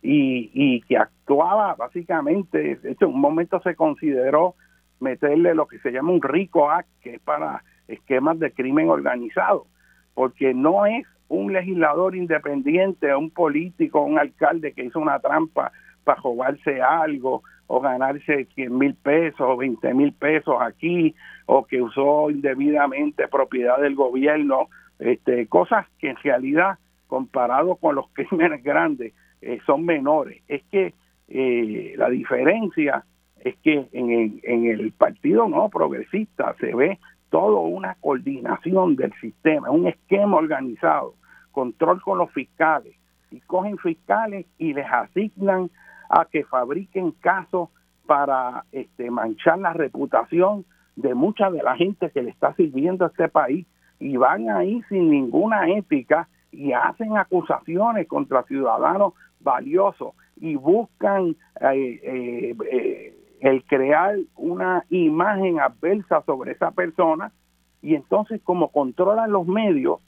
y, y que actuaba básicamente, de en un momento se consideró meterle lo que se llama un RICO Act, que es para esquemas de crimen organizado, porque no es un legislador independiente, un político, un alcalde que hizo una trampa para jugarse algo o ganarse 100 mil pesos o 20 mil pesos aquí o que usó indebidamente propiedad del gobierno, este, cosas que en realidad comparado con los crímenes grandes eh, son menores. Es que eh, la diferencia es que en el, en el partido no progresista se ve toda una coordinación del sistema, un esquema organizado control con los fiscales y cogen fiscales y les asignan a que fabriquen casos para este, manchar la reputación de mucha de la gente que le está sirviendo a este país y van ahí sin ninguna ética y hacen acusaciones contra ciudadanos valiosos y buscan eh, eh, eh, el crear una imagen adversa sobre esa persona y entonces como controlan los medios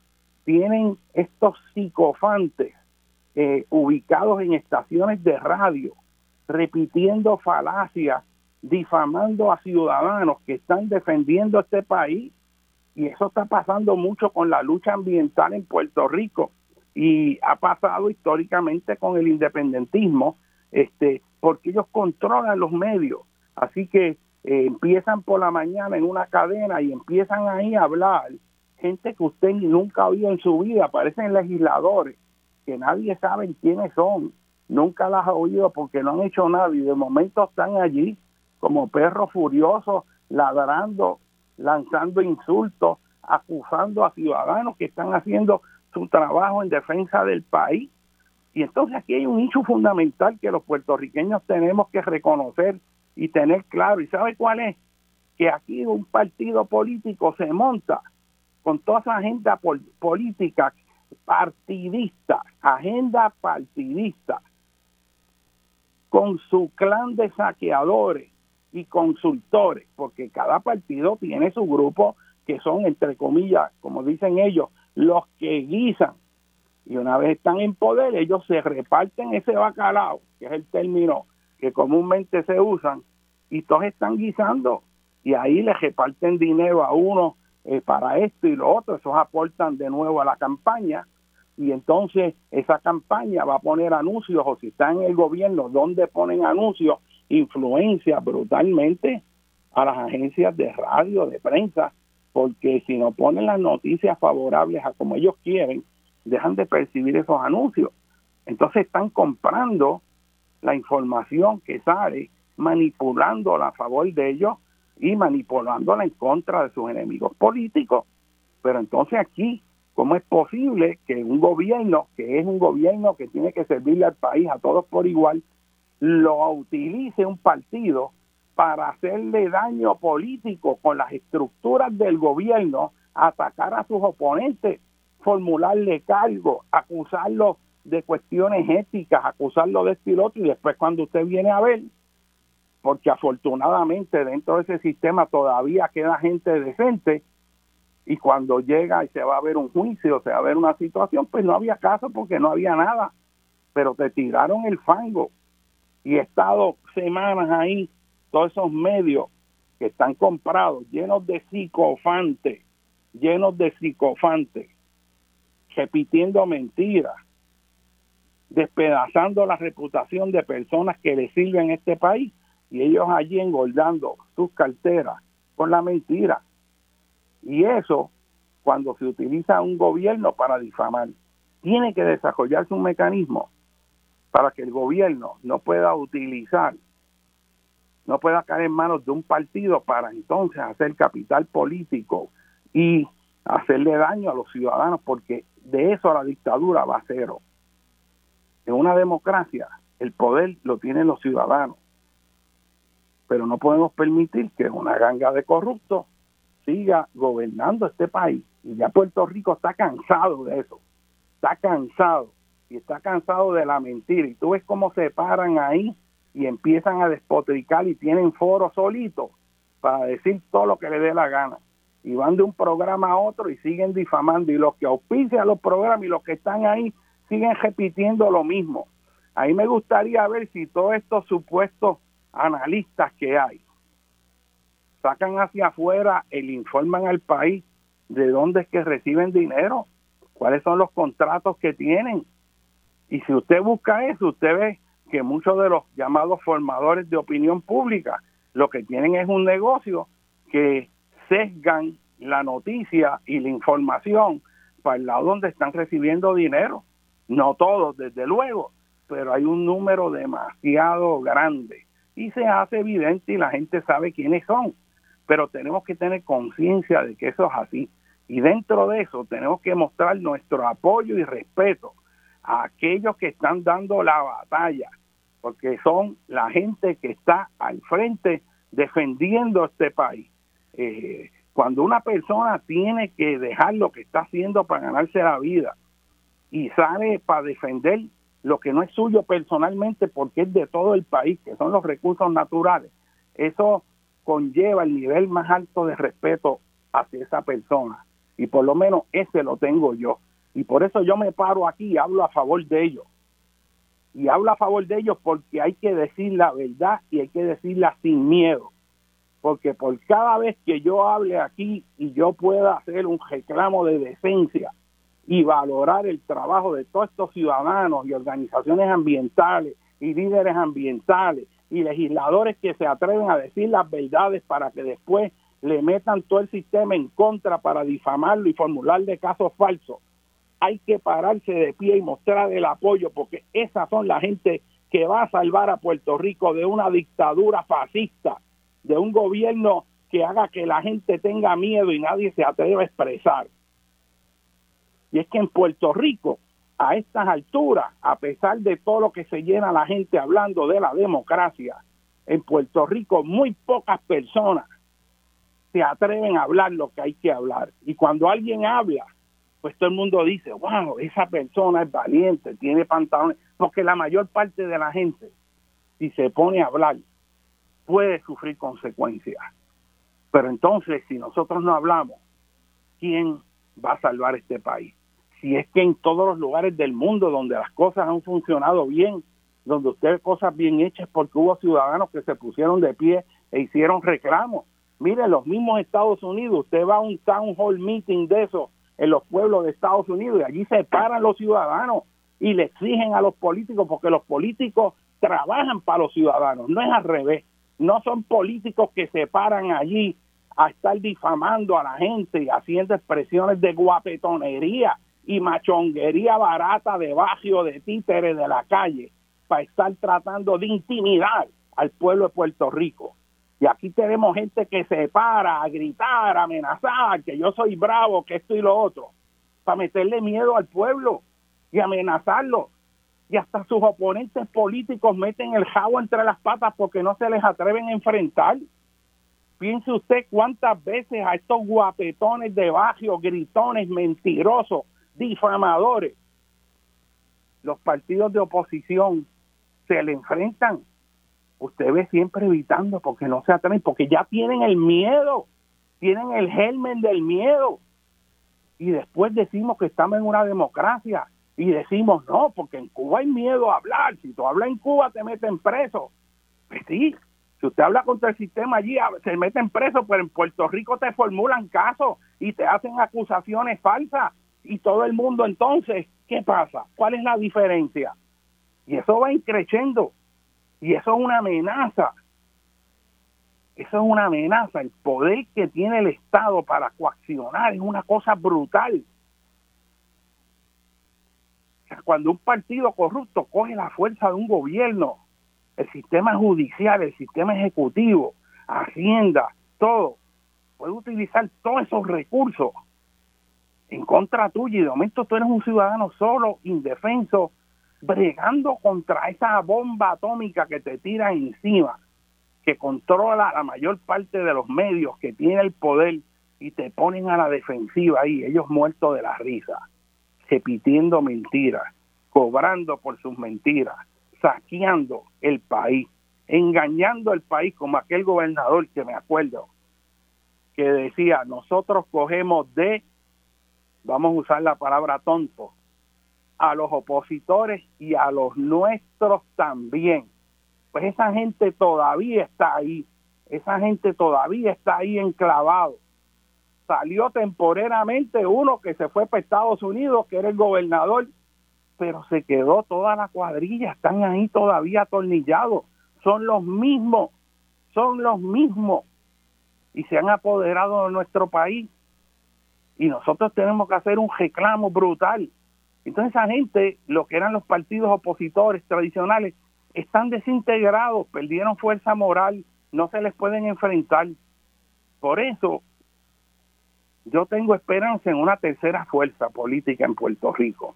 tienen estos psicofantes ubicados en estaciones de radio, repitiendo falacias, difamando a ciudadanos que están defendiendo este país. Y eso está pasando mucho con la lucha ambiental en Puerto Rico y ha pasado históricamente con el independentismo, este, porque ellos controlan los medios. Así que eh, empiezan por la mañana en una cadena y empiezan ahí a hablar gente que usted nunca ha oído en su vida, parecen legisladores que nadie sabe quiénes son, nunca las ha oído porque no han hecho nada y de momento están allí como perros furiosos, ladrando, lanzando insultos, acusando a ciudadanos que están haciendo su trabajo en defensa del país. Y entonces aquí hay un hecho fundamental que los puertorriqueños tenemos que reconocer y tener claro. ¿Y sabe cuál es? Que aquí un partido político se monta con toda esa agenda política partidista, agenda partidista, con su clan de saqueadores y consultores, porque cada partido tiene su grupo que son, entre comillas, como dicen ellos, los que guisan. Y una vez están en poder, ellos se reparten ese bacalao, que es el término que comúnmente se usan, y todos están guisando. Y ahí le reparten dinero a uno eh, para esto y lo otro, esos aportan de nuevo a la campaña y entonces esa campaña va a poner anuncios o si está en el gobierno donde ponen anuncios, influencia brutalmente a las agencias de radio, de prensa, porque si no ponen las noticias favorables a como ellos quieren, dejan de percibir esos anuncios. Entonces están comprando la información que sale, manipulándola a favor de ellos y manipulándola en contra de sus enemigos políticos. Pero entonces aquí, ¿cómo es posible que un gobierno, que es un gobierno que tiene que servirle al país a todos por igual, lo utilice un partido para hacerle daño político con las estructuras del gobierno, atacar a sus oponentes, formularle cargo, acusarlo de cuestiones éticas, acusarlo de estilo y después cuando usted viene a ver, porque afortunadamente dentro de ese sistema todavía queda gente decente, y cuando llega y se va a ver un juicio, se va a ver una situación, pues no había caso porque no había nada, pero te tiraron el fango y he estado semanas ahí, todos esos medios que están comprados, llenos de psicofantes, llenos de psicofantes, repitiendo mentiras, despedazando la reputación de personas que le sirven a este país y ellos allí engordando sus carteras con la mentira. Y eso, cuando se utiliza un gobierno para difamar, tiene que desarrollarse un mecanismo para que el gobierno no pueda utilizar, no pueda caer en manos de un partido para entonces hacer capital político y hacerle daño a los ciudadanos, porque de eso la dictadura va a cero. En una democracia el poder lo tienen los ciudadanos, pero no podemos permitir que una ganga de corruptos siga gobernando este país. Y ya Puerto Rico está cansado de eso, está cansado y está cansado de la mentira. Y tú ves cómo se paran ahí y empiezan a despotricar y tienen foros solitos para decir todo lo que le dé la gana. Y van de un programa a otro y siguen difamando. Y los que auspician los programas y los que están ahí siguen repitiendo lo mismo. Ahí me gustaría ver si todos estos supuestos analistas que hay sacan hacia afuera e informan al país de dónde es que reciben dinero, cuáles son los contratos que tienen. Y si usted busca eso, usted ve que muchos de los llamados formadores de opinión pública lo que tienen es un negocio que sesgan la noticia y la información para el lado donde están recibiendo dinero. No todos, desde luego, pero hay un número demasiado grande y se hace evidente y la gente sabe quiénes son pero tenemos que tener conciencia de que eso es así. Y dentro de eso tenemos que mostrar nuestro apoyo y respeto a aquellos que están dando la batalla, porque son la gente que está al frente defendiendo este país. Eh, cuando una persona tiene que dejar lo que está haciendo para ganarse la vida y sale para defender lo que no es suyo personalmente porque es de todo el país, que son los recursos naturales, eso conlleva el nivel más alto de respeto hacia esa persona. Y por lo menos ese lo tengo yo. Y por eso yo me paro aquí y hablo a favor de ellos. Y hablo a favor de ellos porque hay que decir la verdad y hay que decirla sin miedo. Porque por cada vez que yo hable aquí y yo pueda hacer un reclamo de decencia y valorar el trabajo de todos estos ciudadanos y organizaciones ambientales y líderes ambientales y legisladores que se atreven a decir las verdades para que después le metan todo el sistema en contra para difamarlo y formularle casos falsos. Hay que pararse de pie y mostrar el apoyo porque esas son la gente que va a salvar a Puerto Rico de una dictadura fascista, de un gobierno que haga que la gente tenga miedo y nadie se atreva a expresar. Y es que en Puerto Rico a estas alturas, a pesar de todo lo que se llena la gente hablando de la democracia, en Puerto Rico muy pocas personas se atreven a hablar lo que hay que hablar. Y cuando alguien habla, pues todo el mundo dice, wow, esa persona es valiente, tiene pantalones, porque la mayor parte de la gente, si se pone a hablar, puede sufrir consecuencias. Pero entonces, si nosotros no hablamos, ¿quién va a salvar este país? si es que en todos los lugares del mundo donde las cosas han funcionado bien, donde usted cosas bien hechas porque hubo ciudadanos que se pusieron de pie e hicieron reclamos. Mire, los mismos Estados Unidos, usted va a un town hall meeting de eso en los pueblos de Estados Unidos y allí se paran los ciudadanos y le exigen a los políticos porque los políticos trabajan para los ciudadanos, no es al revés. No son políticos que se paran allí a estar difamando a la gente y haciendo expresiones de guapetonería y machonguería barata de barrio de títeres de la calle para estar tratando de intimidar al pueblo de Puerto Rico. Y aquí tenemos gente que se para a gritar, a amenazar, que yo soy bravo, que esto y lo otro, para meterle miedo al pueblo y amenazarlo. y hasta sus oponentes políticos meten el jabo entre las patas porque no se les atreven a enfrentar. Piense usted cuántas veces a estos guapetones de barrio, gritones, mentirosos, difamadores, los partidos de oposición se le enfrentan. Usted ve siempre evitando porque no se atreven, porque ya tienen el miedo, tienen el germen del miedo. Y después decimos que estamos en una democracia y decimos no, porque en Cuba hay miedo a hablar. Si tú hablas en Cuba te meten preso. Pues sí, si usted habla contra el sistema allí, se meten preso, pero en Puerto Rico te formulan casos y te hacen acusaciones falsas. Y todo el mundo entonces, ¿qué pasa? ¿Cuál es la diferencia? Y eso va increciendo. Y eso es una amenaza. Eso es una amenaza. El poder que tiene el Estado para coaccionar es una cosa brutal. Cuando un partido corrupto coge la fuerza de un gobierno el sistema judicial, el sistema ejecutivo, Hacienda, todo, puede utilizar todos esos recursos en contra tuyo y de momento tú eres un ciudadano solo, indefenso, bregando contra esa bomba atómica que te tira encima, que controla la mayor parte de los medios, que tiene el poder y te ponen a la defensiva ahí, ellos muertos de la risa, repitiendo mentiras, cobrando por sus mentiras, saqueando el país, engañando el país como aquel gobernador que me acuerdo, que decía, nosotros cogemos de, vamos a usar la palabra tonto, a los opositores y a los nuestros también. Pues esa gente todavía está ahí, esa gente todavía está ahí enclavado. Salió temporalmente uno que se fue para Estados Unidos, que era el gobernador pero se quedó toda la cuadrilla, están ahí todavía atornillados, son los mismos, son los mismos, y se han apoderado de nuestro país, y nosotros tenemos que hacer un reclamo brutal. Entonces esa gente, lo que eran los partidos opositores tradicionales, están desintegrados, perdieron fuerza moral, no se les pueden enfrentar. Por eso yo tengo esperanza en una tercera fuerza política en Puerto Rico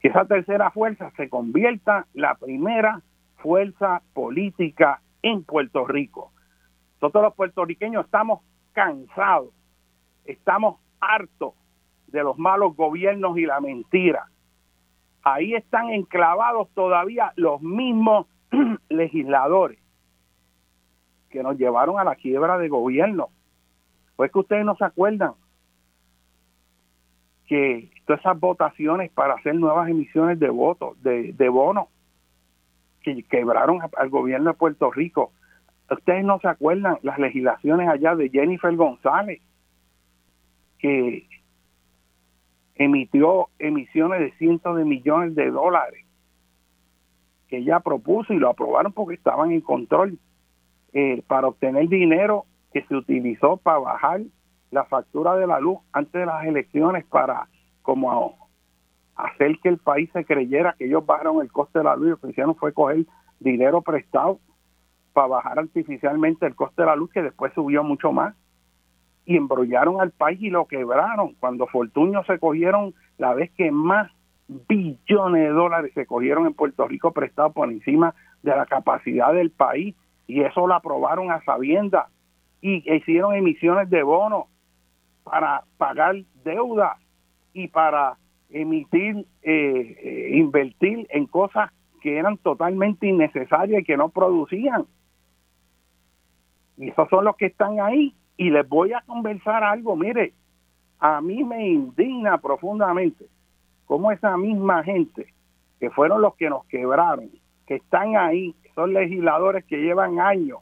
que esa tercera fuerza se convierta la primera fuerza política en Puerto Rico. Nosotros los puertorriqueños estamos cansados, estamos hartos de los malos gobiernos y la mentira. Ahí están enclavados todavía los mismos legisladores que nos llevaron a la quiebra de gobierno. Pues que ustedes no se acuerdan que todas esas votaciones para hacer nuevas emisiones de votos, de, de bonos, que quebraron al gobierno de Puerto Rico. Ustedes no se acuerdan las legislaciones allá de Jennifer González, que emitió emisiones de cientos de millones de dólares, que ella propuso y lo aprobaron porque estaban en control eh, para obtener dinero que se utilizó para bajar la factura de la luz antes de las elecciones para como hacer que el país se creyera que ellos bajaron el coste de la luz y lo que hicieron fue coger dinero prestado para bajar artificialmente el coste de la luz que después subió mucho más y embrollaron al país y lo quebraron cuando Fortuño se cogieron la vez que más billones de dólares se cogieron en Puerto Rico prestados por encima de la capacidad del país y eso lo aprobaron a sabienda y hicieron emisiones de bonos para pagar deuda y para emitir, eh, eh, invertir en cosas que eran totalmente innecesarias y que no producían. Y esos son los que están ahí. Y les voy a conversar algo, mire, a mí me indigna profundamente cómo esa misma gente, que fueron los que nos quebraron, que están ahí, son legisladores que llevan años,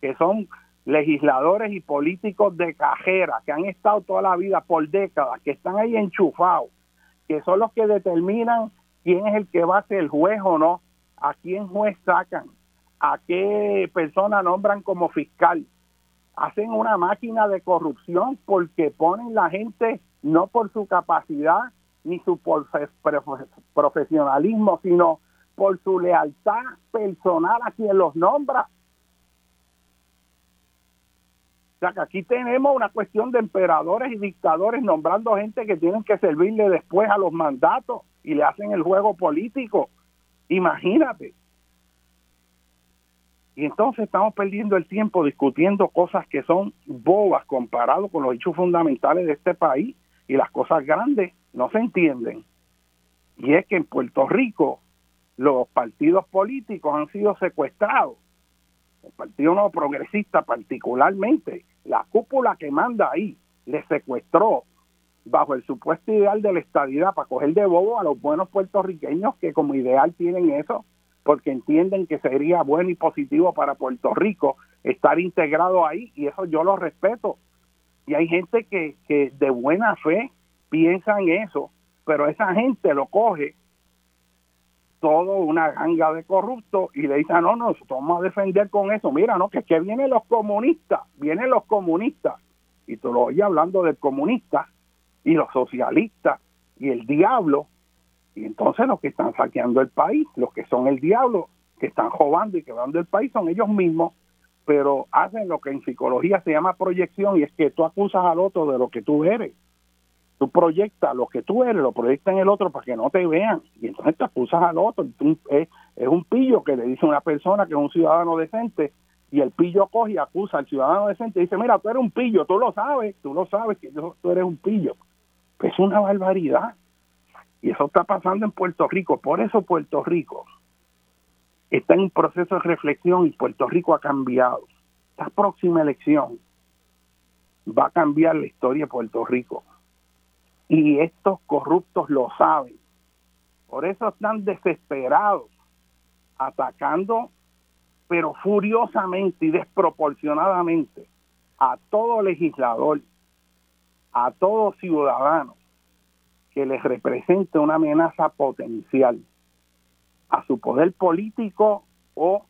que son legisladores y políticos de cajera que han estado toda la vida por décadas, que están ahí enchufados, que son los que determinan quién es el que va a ser el juez o no, a quién juez sacan, a qué persona nombran como fiscal. Hacen una máquina de corrupción porque ponen la gente no por su capacidad ni su profesionalismo, sino por su lealtad personal a quien los nombra o sea que aquí tenemos una cuestión de emperadores y dictadores nombrando gente que tienen que servirle después a los mandatos y le hacen el juego político. Imagínate. Y entonces estamos perdiendo el tiempo discutiendo cosas que son bobas comparado con los hechos fundamentales de este país y las cosas grandes no se entienden. Y es que en Puerto Rico los partidos políticos han sido secuestrados. El Partido No Progresista particularmente, la cúpula que manda ahí, le secuestró bajo el supuesto ideal de la estadidad para coger de bobo a los buenos puertorriqueños que como ideal tienen eso, porque entienden que sería bueno y positivo para Puerto Rico estar integrado ahí y eso yo lo respeto. Y hay gente que, que de buena fe piensa en eso, pero esa gente lo coge todo una ganga de corruptos y le dicen, no, no, nosotros vamos a defender con eso. Mira, no, que, que vienen los comunistas, vienen los comunistas. Y tú lo oyes hablando del comunista y los socialistas y el diablo. Y entonces los que están saqueando el país, los que son el diablo, que están robando y quebrando el país, son ellos mismos, pero hacen lo que en psicología se llama proyección y es que tú acusas al otro de lo que tú eres. Tú proyectas lo que tú eres, lo proyectas en el otro para que no te vean y entonces te acusas al otro. es, es un pillo que le dice a una persona que es un ciudadano decente y el pillo coge y acusa al ciudadano decente y dice, mira, tú eres un pillo, tú lo sabes, tú lo sabes que tú eres un pillo es una barbaridad. Y eso está pasando en Puerto Rico. Por eso Puerto Rico está en un proceso de reflexión y Puerto Rico ha cambiado. Esta próxima elección va a cambiar la historia de Puerto Rico. Y estos corruptos lo saben. Por eso están desesperados, atacando, pero furiosamente y desproporcionadamente a todo legislador a todo ciudadano que les represente una amenaza potencial a su poder político o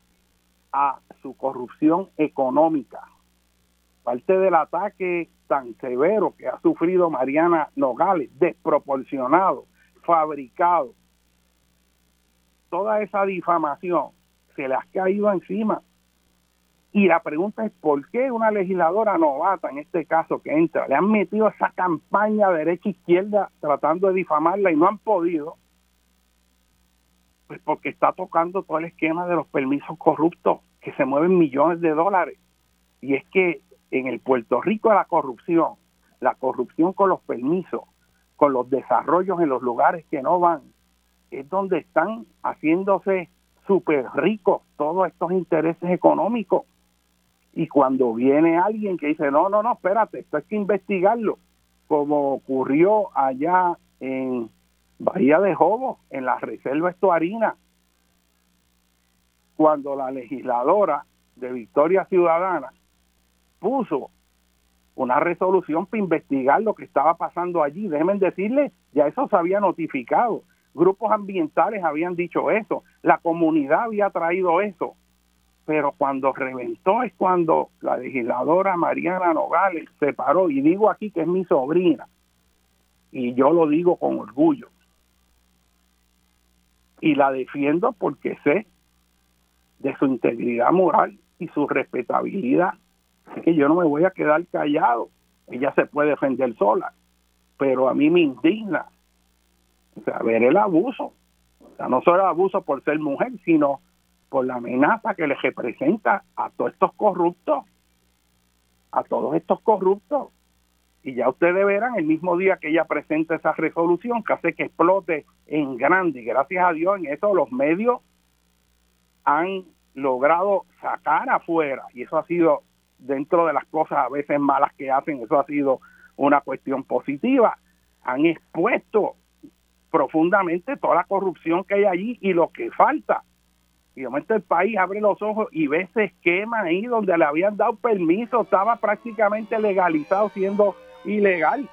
a su corrupción económica. Parte del ataque tan severo que ha sufrido Mariana Nogales, desproporcionado, fabricado, toda esa difamación se le ha caído encima y la pregunta es, ¿por qué una legisladora novata, en este caso que entra, le han metido esa campaña derecha-izquierda tratando de difamarla y no han podido? Pues porque está tocando todo el esquema de los permisos corruptos, que se mueven millones de dólares. Y es que en el Puerto Rico la corrupción, la corrupción con los permisos, con los desarrollos en los lugares que no van, es donde están haciéndose súper ricos todos estos intereses económicos y cuando viene alguien que dice, no, no, no, espérate, esto hay que investigarlo, como ocurrió allá en Bahía de Jobo, en la reserva estuarina, cuando la legisladora de Victoria Ciudadana puso una resolución para investigar lo que estaba pasando allí. Déjenme decirles, ya eso se había notificado. Grupos ambientales habían dicho eso, la comunidad había traído eso pero cuando reventó es cuando la legisladora Mariana Nogales se paró, y digo aquí que es mi sobrina, y yo lo digo con orgullo. Y la defiendo porque sé de su integridad moral y su respetabilidad. Así que yo no me voy a quedar callado. Ella se puede defender sola, pero a mí me indigna o sea, ver el abuso. O sea, no solo el abuso por ser mujer, sino por la amenaza que les representa a todos estos corruptos, a todos estos corruptos. Y ya ustedes verán el mismo día que ella presenta esa resolución que hace que explote en grande. Y gracias a Dios en eso los medios han logrado sacar afuera. Y eso ha sido dentro de las cosas a veces malas que hacen, eso ha sido una cuestión positiva. Han expuesto profundamente toda la corrupción que hay allí y lo que falta y de momento el país abre los ojos y ve ese esquema ahí donde le habían dado permiso, estaba prácticamente legalizado siendo ilegal.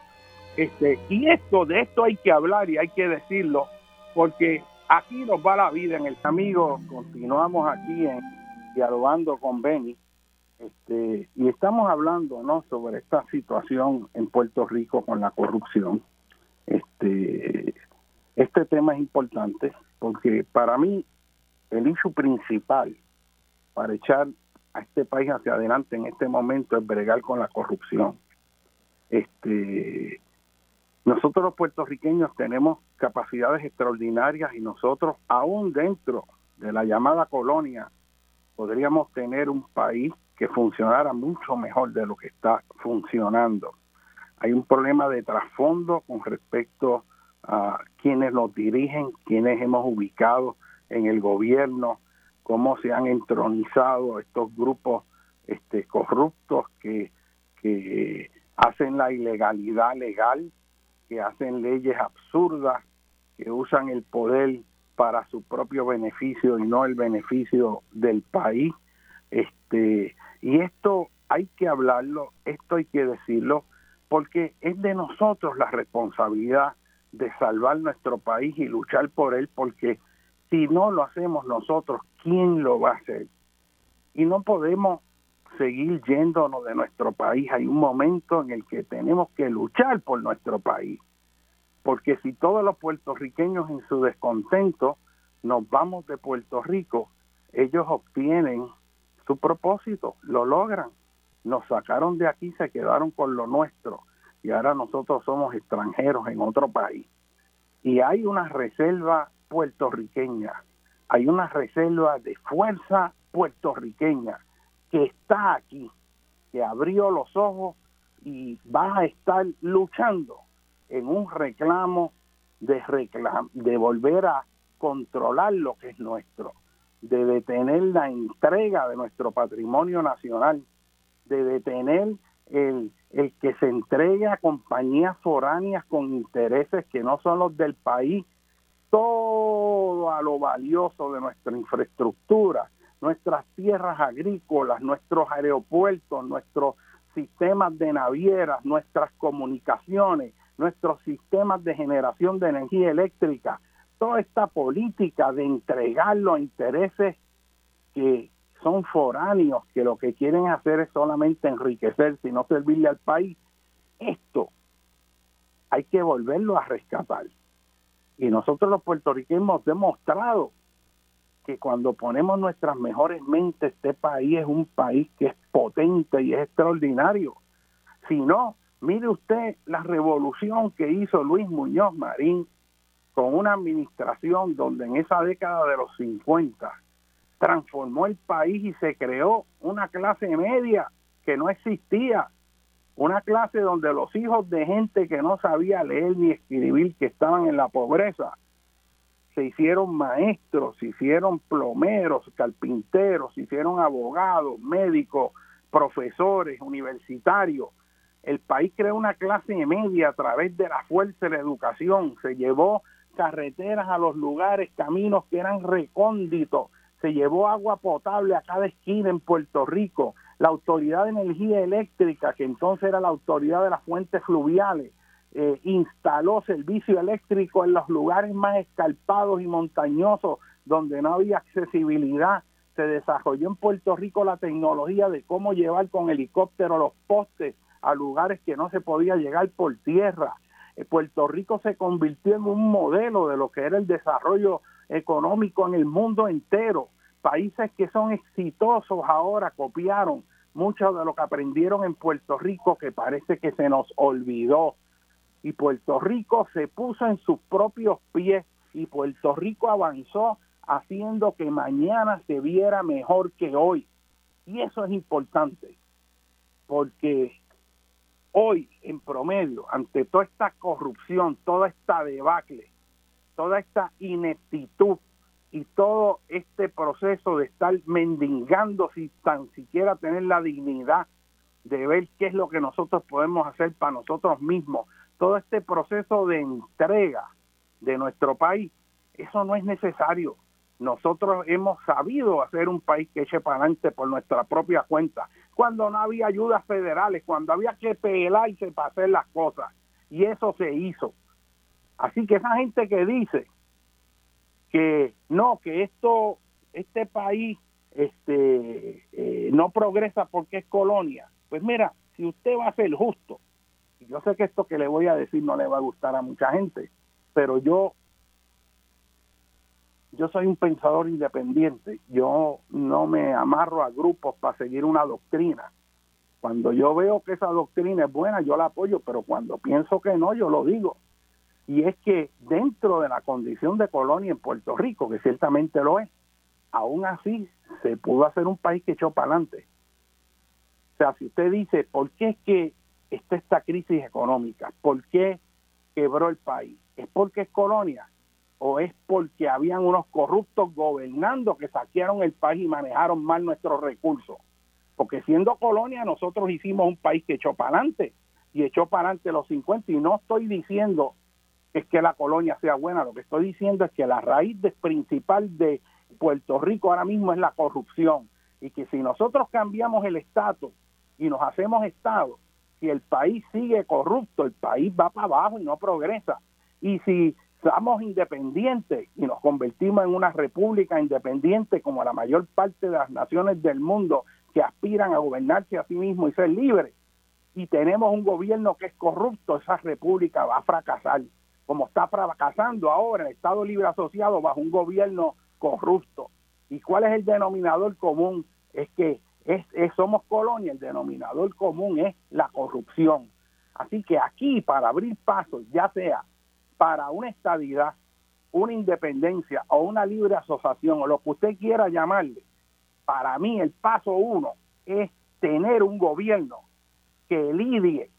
Este, y esto, de esto hay que hablar y hay que decirlo, porque aquí nos va la vida en el amigo, continuamos aquí en dialogando con Benny, este, y estamos hablando ¿no? sobre esta situación en Puerto Rico con la corrupción. Este, este tema es importante porque para mí el issue principal para echar a este país hacia adelante en este momento es bregar con la corrupción. Este Nosotros los puertorriqueños tenemos capacidades extraordinarias y nosotros, aún dentro de la llamada colonia, podríamos tener un país que funcionara mucho mejor de lo que está funcionando. Hay un problema de trasfondo con respecto a quienes los dirigen, quienes hemos ubicado en el gobierno, cómo se han entronizado estos grupos este, corruptos que, que hacen la ilegalidad legal, que hacen leyes absurdas, que usan el poder para su propio beneficio y no el beneficio del país. Este, y esto hay que hablarlo, esto hay que decirlo, porque es de nosotros la responsabilidad de salvar nuestro país y luchar por él, porque si no lo hacemos nosotros, ¿quién lo va a hacer? Y no podemos seguir yéndonos de nuestro país. Hay un momento en el que tenemos que luchar por nuestro país. Porque si todos los puertorriqueños en su descontento nos vamos de Puerto Rico, ellos obtienen su propósito, lo logran. Nos sacaron de aquí, se quedaron con lo nuestro y ahora nosotros somos extranjeros en otro país. Y hay una reserva puertorriqueña, hay una reserva de fuerza puertorriqueña que está aquí, que abrió los ojos y va a estar luchando en un reclamo de, de volver a controlar lo que es nuestro, de detener la entrega de nuestro patrimonio nacional, de detener el, el que se entregue a compañías foráneas con intereses que no son los del país, todo a lo valioso de nuestra infraestructura, nuestras tierras agrícolas, nuestros aeropuertos, nuestros sistemas de navieras, nuestras comunicaciones, nuestros sistemas de generación de energía eléctrica, toda esta política de entregarlo a intereses que son foráneos, que lo que quieren hacer es solamente enriquecerse y no servirle al país, esto hay que volverlo a rescatar. Y nosotros los puertorriqueños hemos demostrado que cuando ponemos nuestras mejores mentes, este país es un país que es potente y es extraordinario. Si no, mire usted la revolución que hizo Luis Muñoz Marín con una administración donde en esa década de los 50 transformó el país y se creó una clase media que no existía, una clase donde los hijos de gente que no sabía leer ni escribir, que estaban en la pobreza, se hicieron maestros, se hicieron plomeros, carpinteros, se hicieron abogados, médicos, profesores, universitarios. El país creó una clase media a través de la fuerza de la educación, se llevó carreteras a los lugares, caminos que eran recónditos, se llevó agua potable a cada esquina en Puerto Rico, la Autoridad de Energía Eléctrica, que entonces era la Autoridad de las Fuentes Fluviales, eh, instaló servicio eléctrico en los lugares más escarpados y montañosos donde no había accesibilidad. Se desarrolló en Puerto Rico la tecnología de cómo llevar con helicóptero los postes a lugares que no se podía llegar por tierra. Eh, Puerto Rico se convirtió en un modelo de lo que era el desarrollo económico en el mundo entero. Países que son exitosos ahora copiaron mucho de lo que aprendieron en Puerto Rico que parece que se nos olvidó y Puerto Rico se puso en sus propios pies y Puerto Rico avanzó haciendo que mañana se viera mejor que hoy. Y eso es importante, porque hoy en promedio, ante toda esta corrupción, toda esta debacle, toda esta ineptitud y todo este proceso de estar mendigando sin tan siquiera tener la dignidad de ver qué es lo que nosotros podemos hacer para nosotros mismos, todo este proceso de entrega de nuestro país, eso no es necesario. Nosotros hemos sabido hacer un país que eche para adelante por nuestra propia cuenta, cuando no había ayudas federales, cuando había que pelarse para hacer las cosas. Y eso se hizo. Así que esa gente que dice que no, que esto, este país este, eh, no progresa porque es colonia, pues mira, si usted va a ser justo, yo sé que esto que le voy a decir no le va a gustar a mucha gente, pero yo yo soy un pensador independiente, yo no me amarro a grupos para seguir una doctrina. Cuando yo veo que esa doctrina es buena, yo la apoyo, pero cuando pienso que no, yo lo digo. Y es que dentro de la condición de colonia en Puerto Rico, que ciertamente lo es, aún así se pudo hacer un país que echó para adelante. O sea, si usted dice, ¿por qué es que está esta crisis económica? ¿Por qué quebró el país? ¿Es porque es colonia? ¿O es porque habían unos corruptos gobernando que saquearon el país y manejaron mal nuestros recursos? porque siendo colonia nosotros hicimos un país que echó para adelante y echó para adelante los 50 y no estoy diciendo es que la colonia sea buena, lo que estoy diciendo es que la raíz principal de Puerto Rico ahora mismo es la corrupción. Y que si nosotros cambiamos el estatus y nos hacemos estado, si el país sigue corrupto, el país va para abajo y no progresa. Y si somos independientes y nos convertimos en una república independiente como la mayor parte de las naciones del mundo que aspiran a gobernarse a sí mismo y ser libres, y tenemos un gobierno que es corrupto, esa república va a fracasar, como está fracasando ahora el Estado Libre Asociado bajo un gobierno corrupto. ¿Y cuál es el denominador común? Es que es, somos colonia, el denominador común es la corrupción. Así que aquí, para abrir pasos, ya sea para una estabilidad, una independencia o una libre asociación, o lo que usted quiera llamarle, para mí el paso uno es tener un gobierno que lidie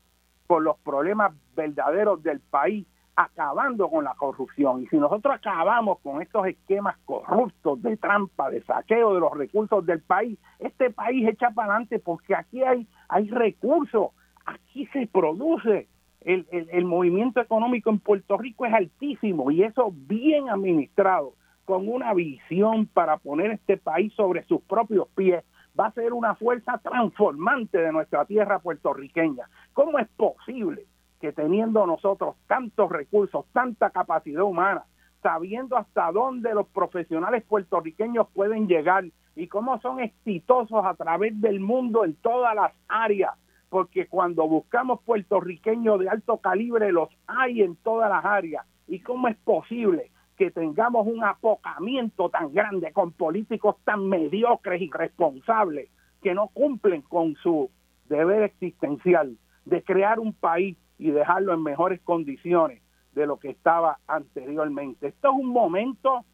con los problemas verdaderos del país, acabando con la corrupción. Y si nosotros acabamos con estos esquemas corruptos de trampa, de saqueo de los recursos del país, este país echa para adelante porque aquí hay, hay recursos, aquí se produce. El, el movimiento económico en Puerto Rico es altísimo y eso bien administrado con una visión para poner este país sobre sus propios pies, va a ser una fuerza transformante de nuestra tierra puertorriqueña. ¿Cómo es posible que teniendo nosotros tantos recursos, tanta capacidad humana, sabiendo hasta dónde los profesionales puertorriqueños pueden llegar y cómo son exitosos a través del mundo en todas las áreas, porque cuando buscamos puertorriqueños de alto calibre los hay en todas las áreas. ¿Y cómo es posible que tengamos un apocamiento tan grande con políticos tan mediocres y responsables que no cumplen con su deber existencial de crear un país y dejarlo en mejores condiciones de lo que estaba anteriormente. Esto es un momento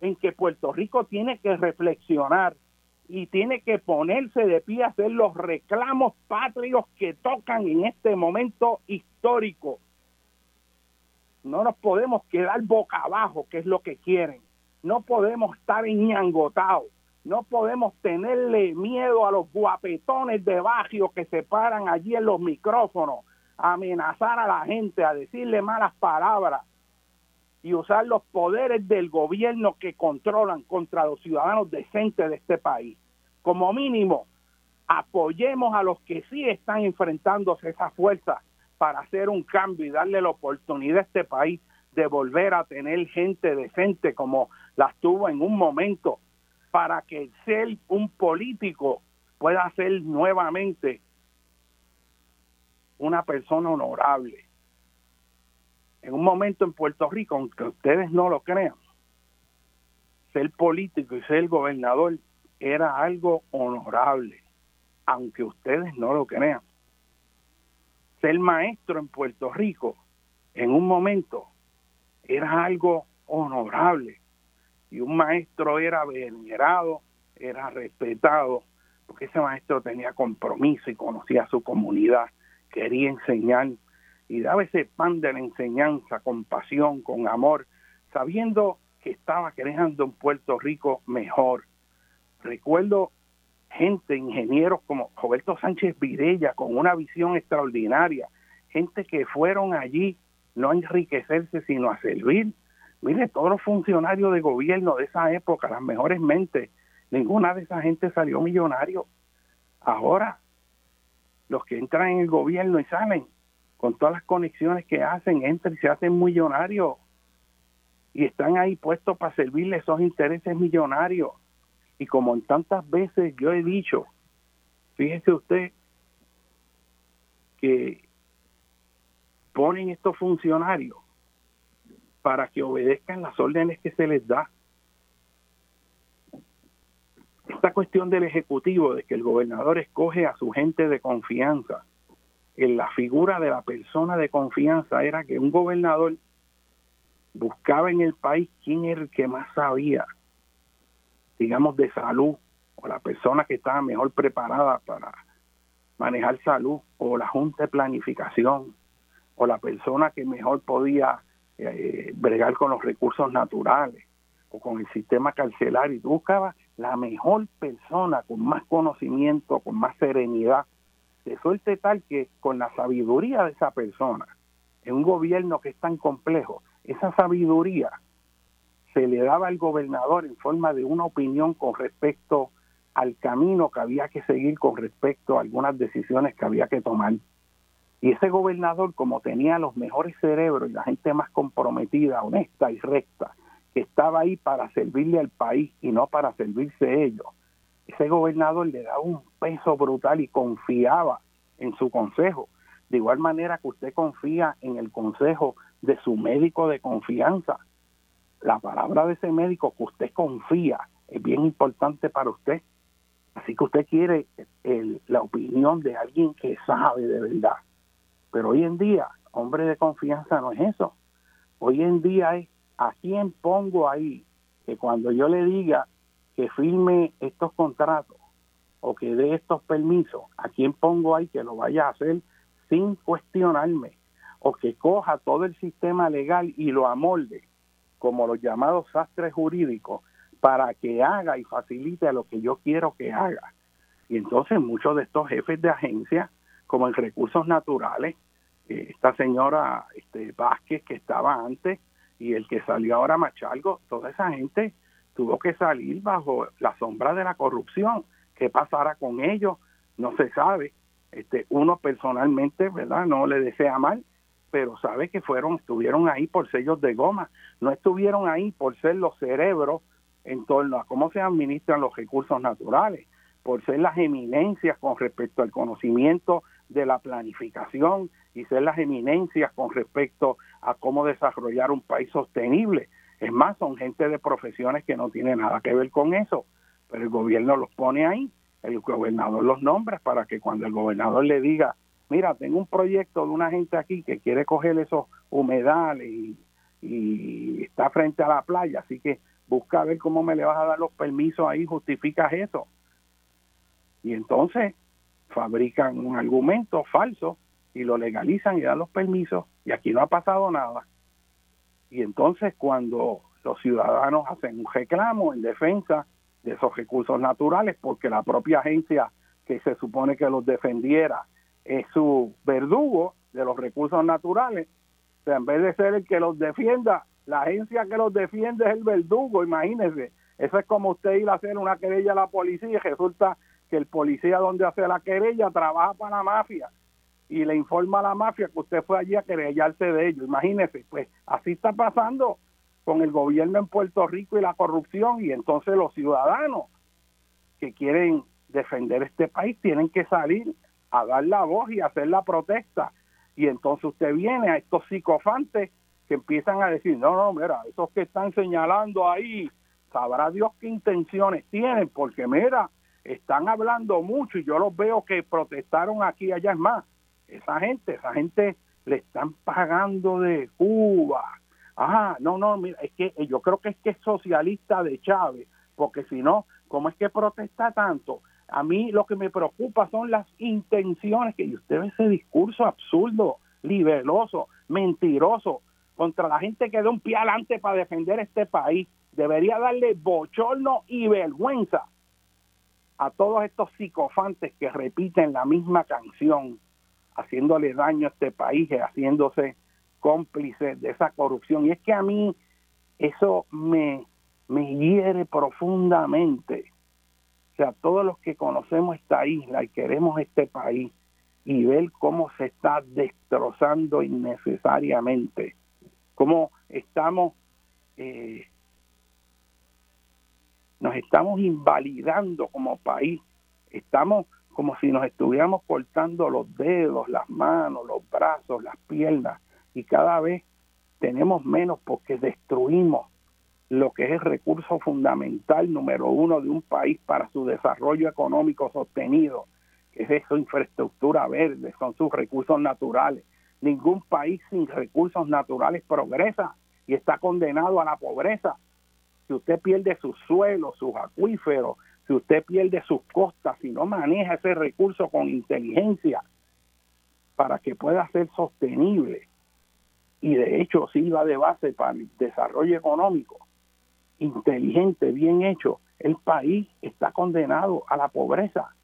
en que Puerto Rico tiene que reflexionar y tiene que ponerse de pie a hacer los reclamos patrios que tocan en este momento histórico no nos podemos quedar boca abajo, que es lo que quieren. No podemos estar enñangotados. No podemos tenerle miedo a los guapetones de barrio que se paran allí en los micrófonos, amenazar a la gente, a decirle malas palabras y usar los poderes del gobierno que controlan contra los ciudadanos decentes de este país. Como mínimo, apoyemos a los que sí están enfrentándose a esa fuerza para hacer un cambio y darle la oportunidad a este país de volver a tener gente decente como las tuvo en un momento, para que ser un político pueda ser nuevamente una persona honorable. En un momento en Puerto Rico, aunque ustedes no lo crean, ser político y ser gobernador era algo honorable, aunque ustedes no lo crean. Ser maestro en Puerto Rico en un momento era algo honorable. Y un maestro era venerado, era respetado, porque ese maestro tenía compromiso y conocía a su comunidad, quería enseñar y daba ese pan de la enseñanza con pasión, con amor, sabiendo que estaba creando un Puerto Rico mejor. Recuerdo gente, ingenieros como Roberto Sánchez Vidella, con una visión extraordinaria, gente que fueron allí no a enriquecerse, sino a servir. Mire, todos los funcionarios de gobierno de esa época, las mejores mentes, ninguna de esa gente salió millonario. Ahora, los que entran en el gobierno y salen, con todas las conexiones que hacen, entran y se hacen millonarios. Y están ahí puestos para servirle esos intereses millonarios. Y como en tantas veces yo he dicho, fíjese usted que ponen estos funcionarios para que obedezcan las órdenes que se les da. Esta cuestión del Ejecutivo, de que el gobernador escoge a su gente de confianza, en la figura de la persona de confianza era que un gobernador buscaba en el país quién era el que más sabía, digamos, de salud, o la persona que estaba mejor preparada para manejar salud, o la junta de planificación, o la persona que mejor podía eh, bregar con los recursos naturales, o con el sistema carcelario. Y buscaba la mejor persona con más conocimiento, con más serenidad, de suerte tal que con la sabiduría de esa persona, en un gobierno que es tan complejo, esa sabiduría se le daba al gobernador en forma de una opinión con respecto al camino que había que seguir con respecto a algunas decisiones que había que tomar. Y ese gobernador, como tenía los mejores cerebros y la gente más comprometida, honesta y recta, que estaba ahí para servirle al país y no para servirse ellos, ese gobernador le daba un peso brutal y confiaba en su consejo. De igual manera que usted confía en el consejo de su médico de confianza. La palabra de ese médico que usted confía es bien importante para usted. Así que usted quiere la opinión de alguien que sabe de verdad. Pero hoy en día, hombre de confianza no es eso. Hoy en día es a quién pongo ahí que cuando yo le diga que firme estos contratos o que dé estos permisos, a quién pongo ahí que lo vaya a hacer sin cuestionarme o que coja todo el sistema legal y lo amolde como los llamados sastres jurídicos para que haga y facilite lo que yo quiero que haga. Y entonces muchos de estos jefes de agencia, como en recursos naturales, eh, esta señora este, Vázquez que estaba antes y el que salió ahora Machalgo, toda esa gente tuvo que salir bajo la sombra de la corrupción. ¿Qué pasará con ellos? No se sabe. Este, uno personalmente, ¿verdad? No le desea mal, pero sabe que fueron, estuvieron ahí por sellos de goma, no estuvieron ahí por ser los cerebros en torno a cómo se administran los recursos naturales, por ser las eminencias con respecto al conocimiento de la planificación y ser las eminencias con respecto a cómo desarrollar un país sostenible. Es más, son gente de profesiones que no tienen nada que ver con eso, pero el gobierno los pone ahí, el gobernador los nombra para que cuando el gobernador le diga mira, tengo un proyecto de una gente aquí que quiere coger esos humedales y, está frente a la playa, así que busca ver cómo me le vas a dar los permisos ahí, justificas eso. Y entonces fabrican un argumento falso y lo legalizan y dan los permisos y aquí no ha pasado nada. Y entonces cuando los ciudadanos hacen un reclamo en defensa de esos recursos naturales, porque la propia agencia que se supone que los defendiera es su verdugo de los recursos naturales. O sea, en vez de ser el que los defienda, la agencia que los defiende es el verdugo, imagínese. Eso es como usted ir a hacer una querella a la policía y resulta que el policía donde hace la querella trabaja para la mafia y le informa a la mafia que usted fue allí a querellarse de ellos. Imagínese, pues así está pasando con el gobierno en Puerto Rico y la corrupción y entonces los ciudadanos que quieren defender este país tienen que salir a dar la voz y hacer la protesta. Y entonces usted viene a estos psicofantes que empiezan a decir, no, no, mira, esos que están señalando ahí, sabrá Dios qué intenciones tienen, porque mira, están hablando mucho y yo los veo que protestaron aquí allá es más. Esa gente, esa gente le están pagando de Cuba. Ah, no, no, mira, es que yo creo que es que es socialista de Chávez, porque si no, ¿cómo es que protesta tanto? A mí lo que me preocupa son las intenciones que usted ve ese discurso absurdo, libeloso, mentiroso contra la gente que da un pie adelante para defender este país. Debería darle bochorno y vergüenza a todos estos psicofantes que repiten la misma canción, haciéndole daño a este país, haciéndose cómplices de esa corrupción. Y es que a mí eso me, me hiere profundamente sea, todos los que conocemos esta isla y queremos este país y ver cómo se está destrozando innecesariamente, cómo estamos, eh, nos estamos invalidando como país, estamos como si nos estuviéramos cortando los dedos, las manos, los brazos, las piernas, y cada vez tenemos menos porque destruimos lo que es el recurso fundamental número uno de un país para su desarrollo económico sostenido, que es su infraestructura verde, son sus recursos naturales. Ningún país sin recursos naturales progresa y está condenado a la pobreza. Si usted pierde sus suelos, sus acuíferos, si usted pierde sus costas, si no maneja ese recurso con inteligencia para que pueda ser sostenible y de hecho sirva de base para el desarrollo económico, inteligente, bien hecho, el país está condenado a la pobreza.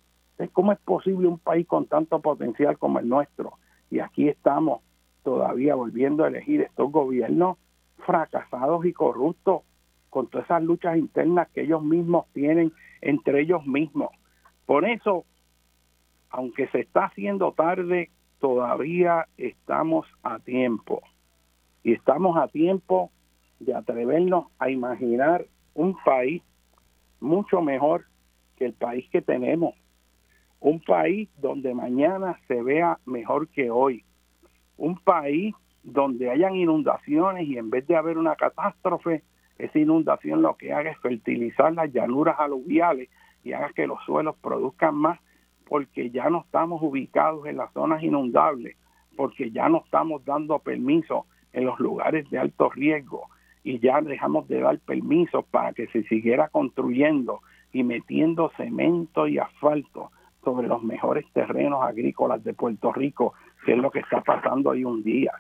¿Cómo es posible un país con tanto potencial como el nuestro? Y aquí estamos todavía volviendo a elegir estos gobiernos fracasados y corruptos con todas esas luchas internas que ellos mismos tienen entre ellos mismos. Por eso, aunque se está haciendo tarde, todavía estamos a tiempo. Y estamos a tiempo de atrevernos a imaginar un país mucho mejor que el país que tenemos. Un país donde mañana se vea mejor que hoy. Un país donde hayan inundaciones y en vez de haber una catástrofe, esa inundación lo que haga es fertilizar las llanuras aluviales y haga que los suelos produzcan más porque ya no estamos ubicados en las zonas inundables, porque ya no estamos dando permiso en los lugares de alto riesgo, y ya dejamos de dar permisos para que se siguiera construyendo y metiendo cemento y asfalto sobre los mejores terrenos agrícolas de Puerto Rico, que es lo que está pasando hoy un día.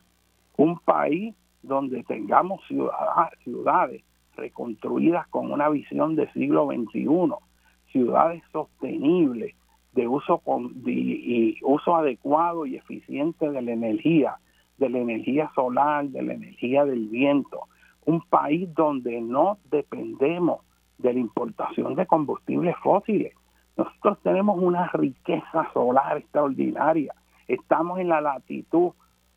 Un país donde tengamos ciudades reconstruidas con una visión de siglo XXI, ciudades sostenibles, de uso, con, y uso adecuado y eficiente de la energía, de la energía solar, de la energía del viento, un país donde no dependemos de la importación de combustibles fósiles. Nosotros tenemos una riqueza solar extraordinaria. Estamos en la latitud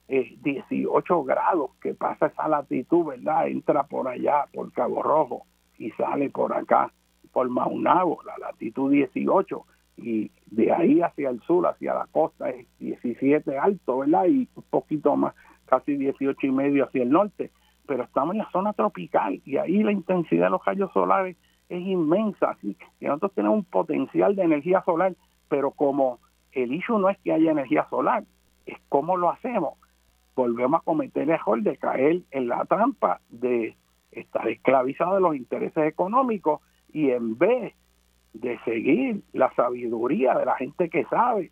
18 eh, grados, que pasa esa latitud, ¿verdad? Entra por allá, por Cabo Rojo, y sale por acá, por Maunabo, la latitud 18, y de ahí hacia el sur, hacia la costa, es 17 alto, ¿verdad? Y un poquito más, casi 18 y medio hacia el norte pero estamos en la zona tropical y ahí la intensidad de los rayos solares es inmensa, así que nosotros tenemos un potencial de energía solar, pero como el issue no es que haya energía solar, es cómo lo hacemos. Volvemos a cometer el error de caer en la trampa de estar esclavizado de los intereses económicos y en vez de seguir la sabiduría de la gente que sabe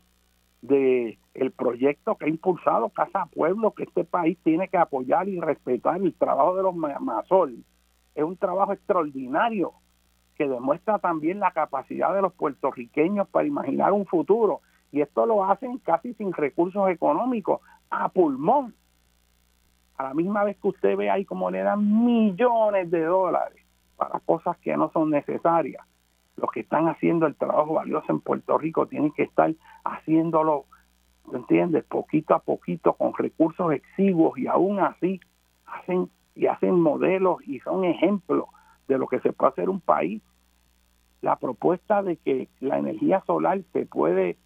de el proyecto que ha impulsado Casa Pueblo, que este país tiene que apoyar y respetar el trabajo de los Mazol. Es un trabajo extraordinario que demuestra también la capacidad de los puertorriqueños para imaginar un futuro. Y esto lo hacen casi sin recursos económicos, a pulmón. A la misma vez que usted ve ahí como le dan millones de dólares para cosas que no son necesarias los que están haciendo el trabajo valioso en Puerto Rico tienen que estar haciéndolo, ¿entiendes? Poquito a poquito, con recursos exiguos y aún así hacen y hacen modelos y son ejemplos de lo que se puede hacer un país. La propuesta de que la energía solar se puede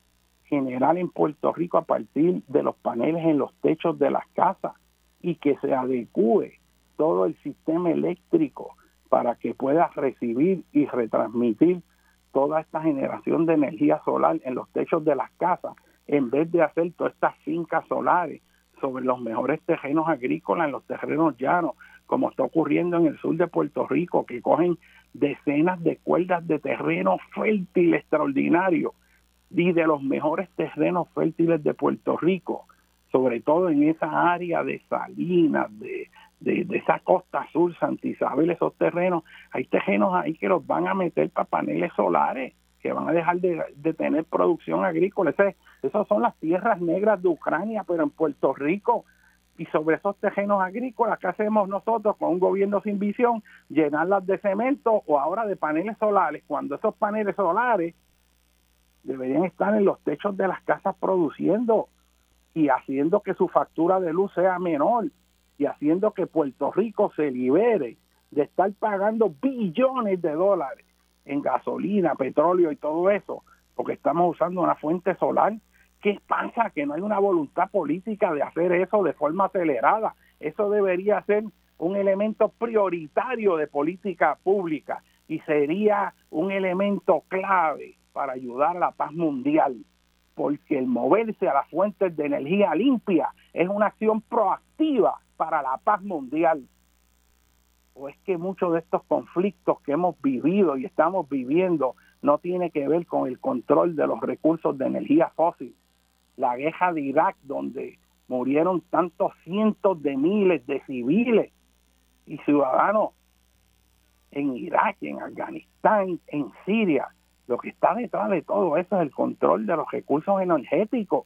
generar en Puerto Rico a partir de los paneles en los techos de las casas y que se adecue todo el sistema eléctrico para que pueda recibir y retransmitir toda esta generación de energía solar en los techos de las casas, en vez de hacer todas estas fincas solares sobre los mejores terrenos agrícolas, en los terrenos llanos, como está ocurriendo en el sur de Puerto Rico, que cogen decenas de cuerdas de terreno fértil extraordinario y de los mejores terrenos fértiles de Puerto Rico, sobre todo en esa área de Salinas, de, de, esa costa sur, Santa Isabel, esos terrenos, hay terrenos ahí que los van a meter para paneles solares, que van a dejar de, tener producción agrícola. Esas son las tierras negras de Ucrania, pero en Puerto Rico. Y sobre esos terrenos agrícolas, ¿qué hacemos nosotros con un gobierno sin visión? Llenarlas de cemento o ahora de paneles solares, cuando esos paneles solares deberían estar en los techos de las casas produciendo y haciendo que su factura de luz sea menor y haciendo que Puerto Rico se libere de estar pagando billones de dólares en gasolina, petróleo y todo eso, porque estamos usando una fuente solar. ¿Qué pasa? Que no hay una voluntad política de hacer eso de forma acelerada. Eso debería ser un elemento prioritario de política pública y sería un elemento clave para ayudar a la paz mundial, porque el moverse a las fuentes de energía limpia es una acción proactiva para la paz mundial. O es que muchos de estos conflictos que hemos vivido y estamos viviendo no tiene que ver con el control de los recursos de energía fósil. La guerra de Irak, donde murieron tantos cientos de miles de civiles y ciudadanos en Irak, en Afganistán, en Siria. Lo que está detrás de todo eso es el control de los recursos energéticos,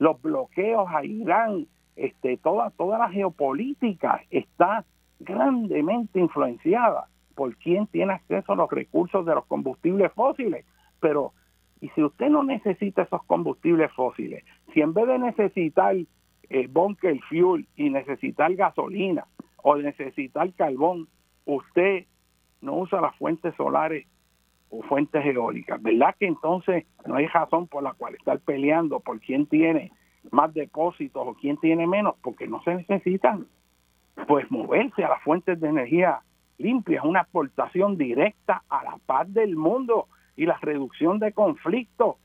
los bloqueos a Irán, este, toda, toda la geopolítica está grandemente influenciada por quién tiene acceso a los recursos de los combustibles fósiles. Pero, y si usted no necesita esos combustibles fósiles, si en vez de necesitar eh, bunker fuel y necesitar gasolina, o necesitar carbón, usted no usa las fuentes solares o fuentes eólicas, ¿verdad? Que entonces no hay razón por la cual estar peleando por quién tiene más depósitos o quién tiene menos, porque no se necesitan. Pues moverse a las fuentes de energía limpia una aportación directa a la paz del mundo y la reducción de conflictos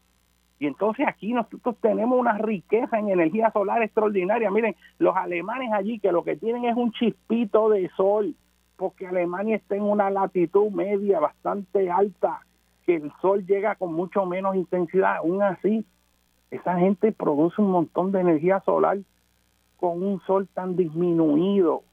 y entonces aquí nosotros tenemos una riqueza en energía solar extraordinaria. Miren, los alemanes allí que lo que tienen es un chispito de sol, porque Alemania está en una latitud media bastante alta, que el sol llega con mucho menos intensidad. Aún así, esa gente produce un montón de energía solar con un sol tan disminuido,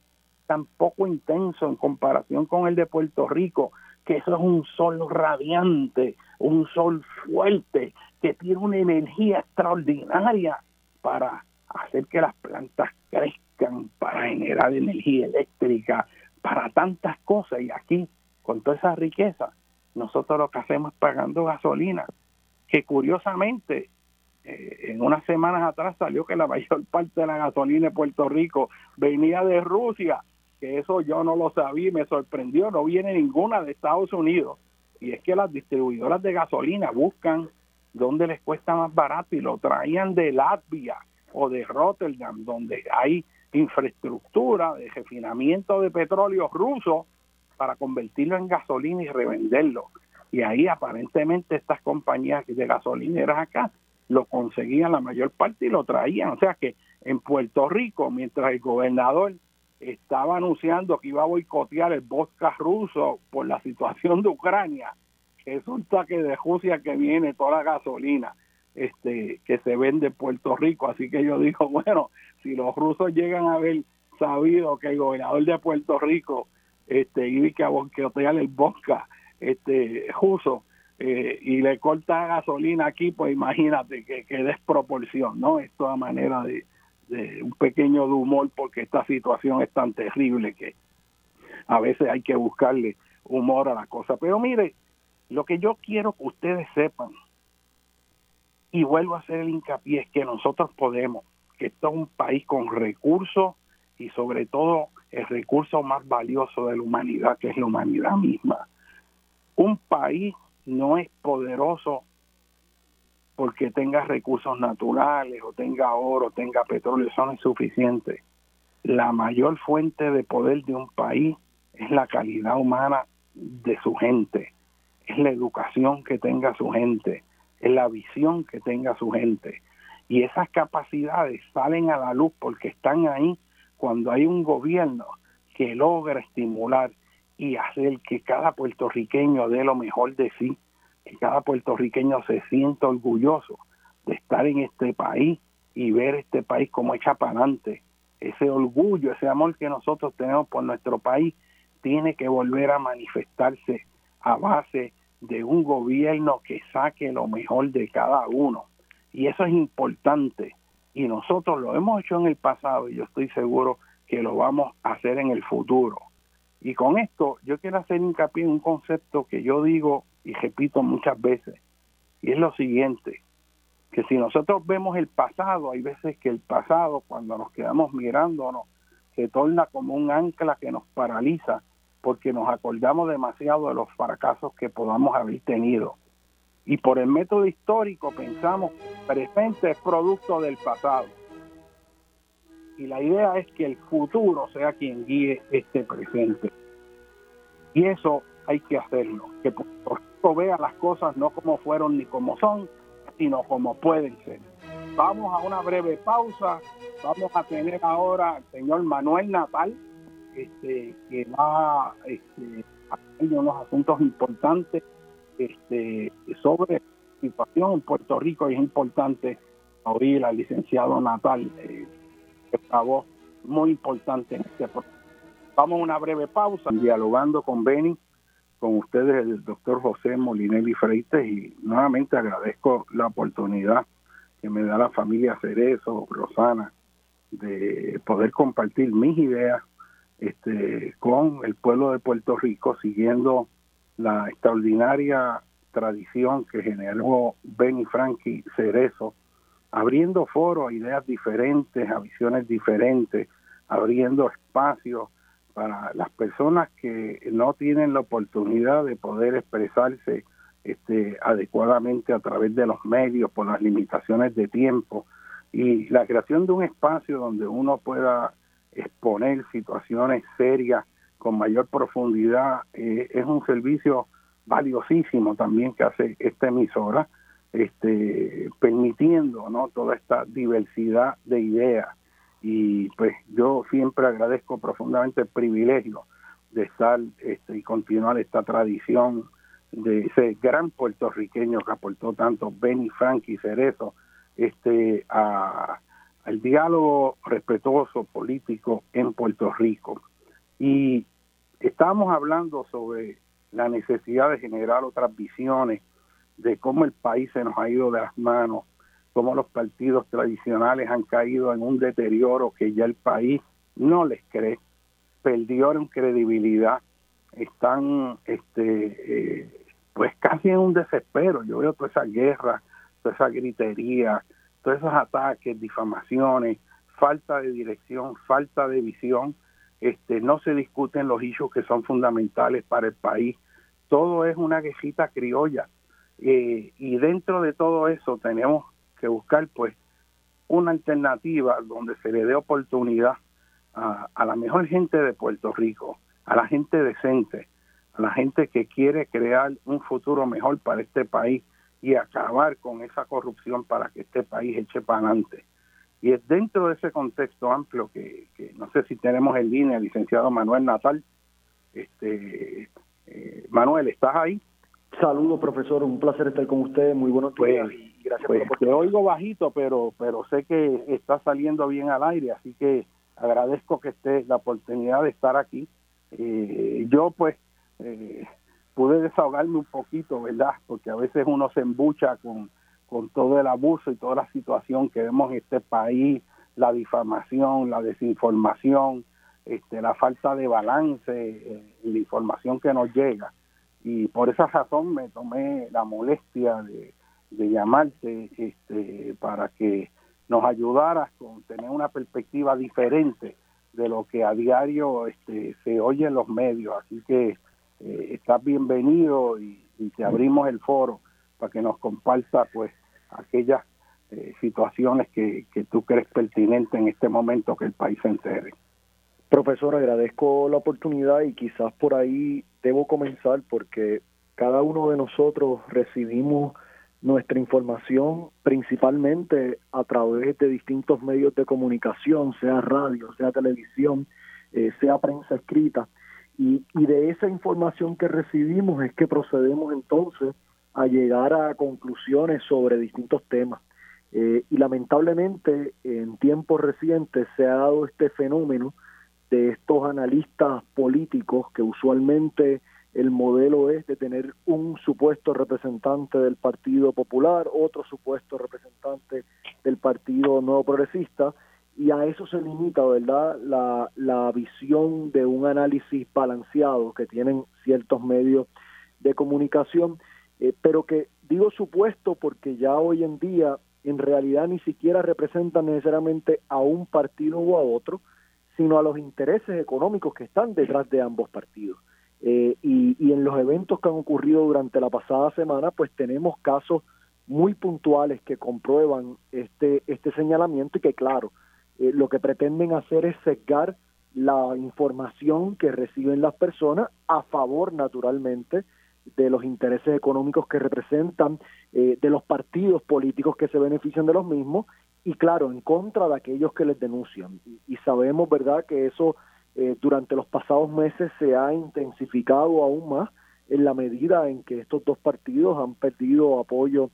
tan poco intenso en comparación con el de Puerto Rico, que eso es un sol radiante, un sol fuerte, que tiene una energía extraordinaria para hacer que las plantas crezcan, para generar energía eléctrica, para tantas cosas. Y aquí, con toda esa riqueza, nosotros lo que hacemos es pagando gasolina, que curiosamente, eh, en unas semanas atrás salió que la mayor parte de la gasolina de Puerto Rico venía de Rusia, que eso yo no lo sabía y me sorprendió, no viene ninguna de Estados Unidos. Y es que las distribuidoras de gasolina buscan donde les cuesta más barato y lo traían de Latvia o de Rotterdam, donde hay infraestructura de refinamiento de petróleo ruso para convertirlo en gasolina y revenderlo. Y ahí aparentemente estas compañías de gasolineras acá lo conseguían la mayor parte y lo traían. O sea que en Puerto Rico, mientras el gobernador estaba anunciando que iba a boicotear el vodka ruso por la situación de Ucrania, resulta que de Rusia que viene toda la gasolina este que se vende en Puerto Rico. Así que yo digo, bueno, si los rusos llegan a haber sabido que el gobernador de Puerto Rico este iba a boicotear el vodka este ruso eh, y le corta gasolina aquí, pues imagínate que, que desproporción, ¿no? Esto a manera de, de un pequeño de humor porque esta situación es tan terrible que a veces hay que buscarle humor a la cosa. Pero mire, lo que yo quiero que ustedes sepan, y vuelvo a hacer el hincapié, es que nosotros podemos, que esto es un país con recursos y sobre todo el recurso más valioso de la humanidad, que es la humanidad misma. Un país no es poderoso porque tenga recursos naturales o tenga oro, tenga petróleo, eso no es suficiente. La mayor fuente de poder de un país es la calidad humana de su gente, es la educación que tenga su gente, es la visión que tenga su gente. Y esas capacidades salen a la luz porque están ahí cuando hay un gobierno que logra estimular y hacer que cada puertorriqueño dé lo mejor de sí que cada puertorriqueño se sienta orgulloso de estar en este país y ver este país como echa para adelante. Ese orgullo, ese amor que nosotros tenemos por nuestro país tiene que volver a manifestarse a base de un gobierno que saque lo mejor de cada uno. Y eso es importante. Y nosotros lo hemos hecho en el pasado y yo estoy seguro que lo vamos a hacer en el futuro. Y con esto yo quiero hacer hincapié en un concepto que yo digo y repito muchas veces, y es lo siguiente, que si nosotros vemos el pasado, hay veces que el pasado, cuando nos quedamos mirándonos, se torna como un ancla que nos paraliza porque nos acordamos demasiado de los fracasos que podamos haber tenido. Y por el método histórico pensamos, presente es producto del pasado. y la idea es que el futuro sea quien guíe este presente. Y eso hay que hacerlo, que Puerto vea las cosas no como fueron ni como son, sino como pueden ser. Vamos a una breve pausa, vamos a tener ahora al señor Manuel Natal, este, que va este, unos asuntos importantes este, sobre situación en Puerto Rico y es importante oír al licenciado Natal, eh, voz muy importante en este Vamos a una breve pausa, dialogando con Beni, con ustedes el doctor José Molinelli Freites y nuevamente agradezco la oportunidad que me da la familia Cerezo, Rosana, de poder compartir mis ideas este, con el pueblo de Puerto Rico, siguiendo la extraordinaria tradición que generó Benny Frankie Cerezo, abriendo foros a ideas diferentes, a visiones diferentes, abriendo espacios para las personas que no tienen la oportunidad de poder expresarse este, adecuadamente a través de los medios por las limitaciones de tiempo. Y la creación de un espacio donde uno pueda exponer situaciones serias con mayor profundidad eh, es un servicio valiosísimo también que hace esta emisora, este, permitiendo ¿no? toda esta diversidad de ideas. Y pues yo siempre agradezco profundamente el privilegio de estar este, y continuar esta tradición de ese gran puertorriqueño que aportó tanto Benny Frankie Cerezo este, a, al diálogo respetuoso político en Puerto Rico. Y estamos hablando sobre la necesidad de generar otras visiones de cómo el país se nos ha ido de las manos, cómo los partidos tradicionales han caído en un deterioro que ya el país no les cree, perdieron credibilidad, están este eh, pues casi en un desespero. Yo veo toda esa guerra, toda esa gritería, todos esos ataques, difamaciones, falta de dirección, falta de visión, este, no se discuten los hechos que son fundamentales para el país. Todo es una quejita criolla. Eh, y dentro de todo eso tenemos que buscar pues una alternativa donde se le dé oportunidad a, a, la mejor gente de Puerto Rico, a la gente decente, a la gente que quiere crear un futuro mejor para este país y acabar con esa corrupción para que este país eche para adelante. Y es dentro de ese contexto amplio que, no sé si tenemos en línea licenciado Manuel Natal. Este, eh, Manuel, ¿estás ahí? Saludos, profesor. Un placer estar con usted. Muy buenos días. Pues, gracias pues, Te oigo bajito, pero, pero sé que está saliendo bien al aire, así que agradezco que esté la oportunidad de estar aquí. Eh, yo, pues, eh, pude desahogarme un poquito, ¿verdad? Porque a veces uno se embucha con con todo el abuso y toda la situación que vemos en este país, la difamación, la desinformación, este, la falta de balance, eh, la información que nos llega. Y por esa razón me tomé la molestia de, llamarte este, para que nos ayudaras con tener una perspectiva diferente de lo que a diario este, se oye en los medios. Así que eh, estás bienvenido y, te abrimos el foro para que nos comparta pues aquellas eh, situaciones que, tú crees pertinentes en este momento que el país se entere. Profesor, agradezco la oportunidad y quizás por ahí debo comenzar porque cada uno de nosotros recibimos nuestra información principalmente a través de distintos medios de comunicación, sea radio, sea televisión, eh, sea prensa escrita. Y, y de esa información que recibimos es que procedemos entonces a llegar a conclusiones sobre distintos temas. Eh, y lamentablemente en tiempos recientes se ha dado este fenómeno de estos analistas políticos que usualmente el modelo es de tener un supuesto representante del Partido Popular, otro supuesto representante del Partido Nuevo Progresista, y a eso se limita, ¿verdad?, la, la visión de un análisis balanceado que tienen ciertos medios de comunicación eh, pero que digo supuesto porque ya hoy en día en realidad ni siquiera representan necesariamente a un partido o a otro, sino a los intereses económicos que están detrás de ambos partidos. Eh, y, y en los eventos que han ocurrido durante la pasada semana, pues tenemos casos muy puntuales que comprueban este, este señalamiento y que claro, eh, lo que pretenden hacer es sesgar la información que reciben las personas a favor, naturalmente, de los intereses económicos que representan, eh, de los partidos políticos que se benefician de los mismos y, claro, en contra de aquellos que les denuncian. Y, sabemos, ¿verdad?, que eso eh, durante los pasados meses se ha intensificado aún más en la medida en que estos dos partidos han perdido apoyo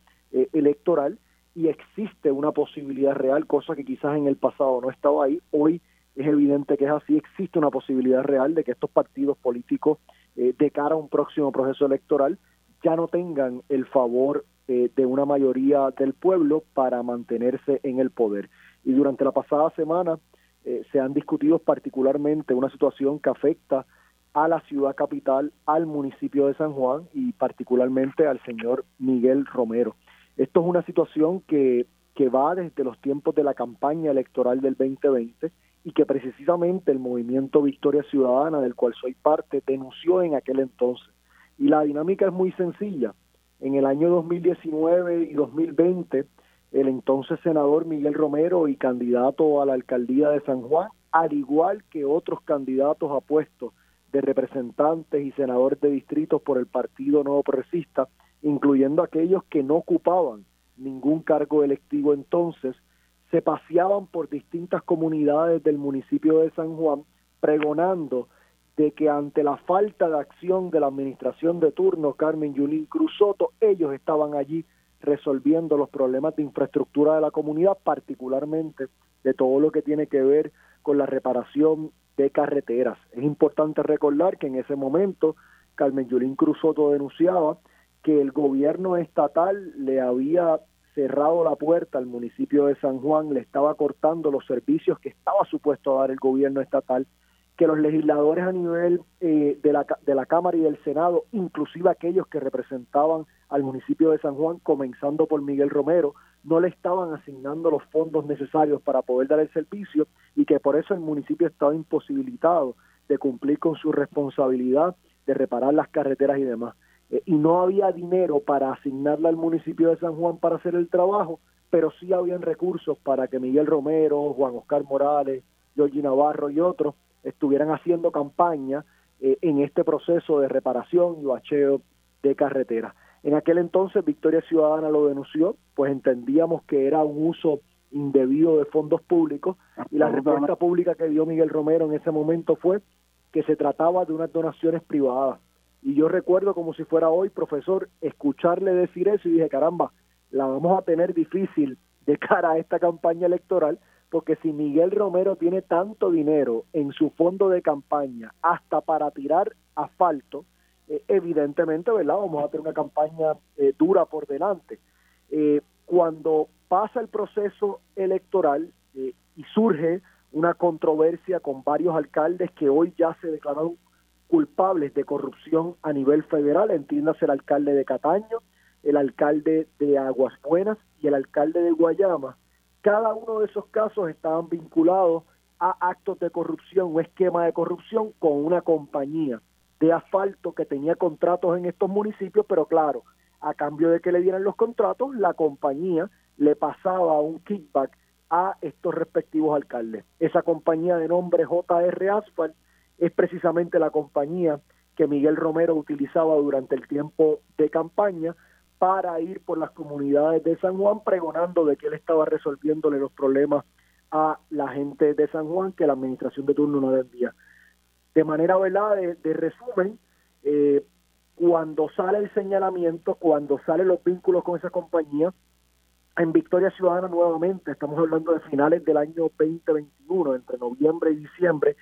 electoral y existe una posibilidad real, cosa que quizás en el pasado no estaba ahí, hoy es evidente que es así, existe una posibilidad real de que estos partidos políticos eh, de cara a un próximo proceso electoral ya no tengan el favor eh, de una mayoría del pueblo para mantenerse en el poder. Y durante la pasada semana eh, se han discutido particularmente una situación que afecta a la ciudad capital, al municipio de San Juan y particularmente al señor Miguel Romero. Esto es una situación que, que va desde los tiempos de la campaña electoral del 2020 y que precisamente el movimiento Victoria Ciudadana, del cual soy parte, denunció en aquel entonces. Y la dinámica es muy sencilla. En el año 2019 y 2020, el entonces senador Miguel Romero y candidato a la alcaldía de San Juan, al igual que otros candidatos a puestos de representantes y senadores de distritos por el Partido Nuevo Progresista, incluyendo aquellos que no ocupaban ningún cargo electivo entonces, se paseaban por distintas comunidades del municipio de San Juan pregonando de que ante la falta de acción de la administración de turno Carmen Yulín Cruz Soto, ellos estaban allí resolviendo los problemas de infraestructura de la comunidad, particularmente de todo lo que tiene que ver con la reparación de carreteras. Es importante recordar que en ese momento Carmen Yulín Cruz Soto denunciaba que el gobierno estatal le había cerrado la puerta al municipio de San Juan, le estaba cortando los servicios que estaba supuesto a dar el gobierno estatal, que los legisladores a nivel eh, de, la, de la Cámara y del Senado, inclusive aquellos que representaban al municipio de San Juan, comenzando por Miguel Romero, no le estaban asignando los fondos necesarios para poder dar el servicio y que por eso el municipio estaba imposibilitado de cumplir con su responsabilidad de reparar las carreteras y demás. Eh, y no había dinero para asignarle al municipio de San Juan para hacer el trabajo, pero sí habían recursos para que Miguel Romero, Juan Oscar Morales, Georgie Navarro y otros estuvieran haciendo campaña eh, en este proceso de reparación y bacheo de carreteras. En aquel entonces Victoria Ciudadana lo denunció, pues entendíamos que era un uso indebido de fondos públicos y la respuesta pública que dio Miguel Romero en ese momento fue que se trataba de unas donaciones privadas y yo recuerdo como si fuera hoy, profesor, escucharle decir eso y dije, caramba, la vamos a tener difícil de cara a esta campaña electoral, porque si Miguel Romero tiene tanto dinero en su fondo de campaña hasta para tirar asfalto, eh, evidentemente, ¿verdad? Vamos a tener una campaña eh, dura por delante. Eh, cuando pasa el proceso electoral y surge una controversia con varios alcaldes que hoy ya se declararon culpables de corrupción a nivel federal, entiéndase el alcalde de Cataño, el alcalde de Aguas Buenas y el alcalde de Guayama. Cada uno de esos casos estaban vinculados a actos de corrupción o esquema de corrupción con una compañía de asfalto que tenía contratos en estos municipios, pero claro, a cambio de que le dieran los contratos, la compañía le pasaba un kickback a estos respectivos alcaldes. Esa compañía de nombre JR Asphalt es precisamente la compañía que Miguel Romero utilizaba durante el tiempo de campaña para ir por las comunidades de San Juan pregonando de que él estaba resolviéndole los problemas a la gente de San Juan que la administración de turno no atendía. De manera verdad, de, resumen, eh, cuando sale el señalamiento, cuando salen los vínculos con esa compañía, en Victoria Ciudadana nuevamente, estamos hablando de finales del año 2021, entre noviembre y diciembre,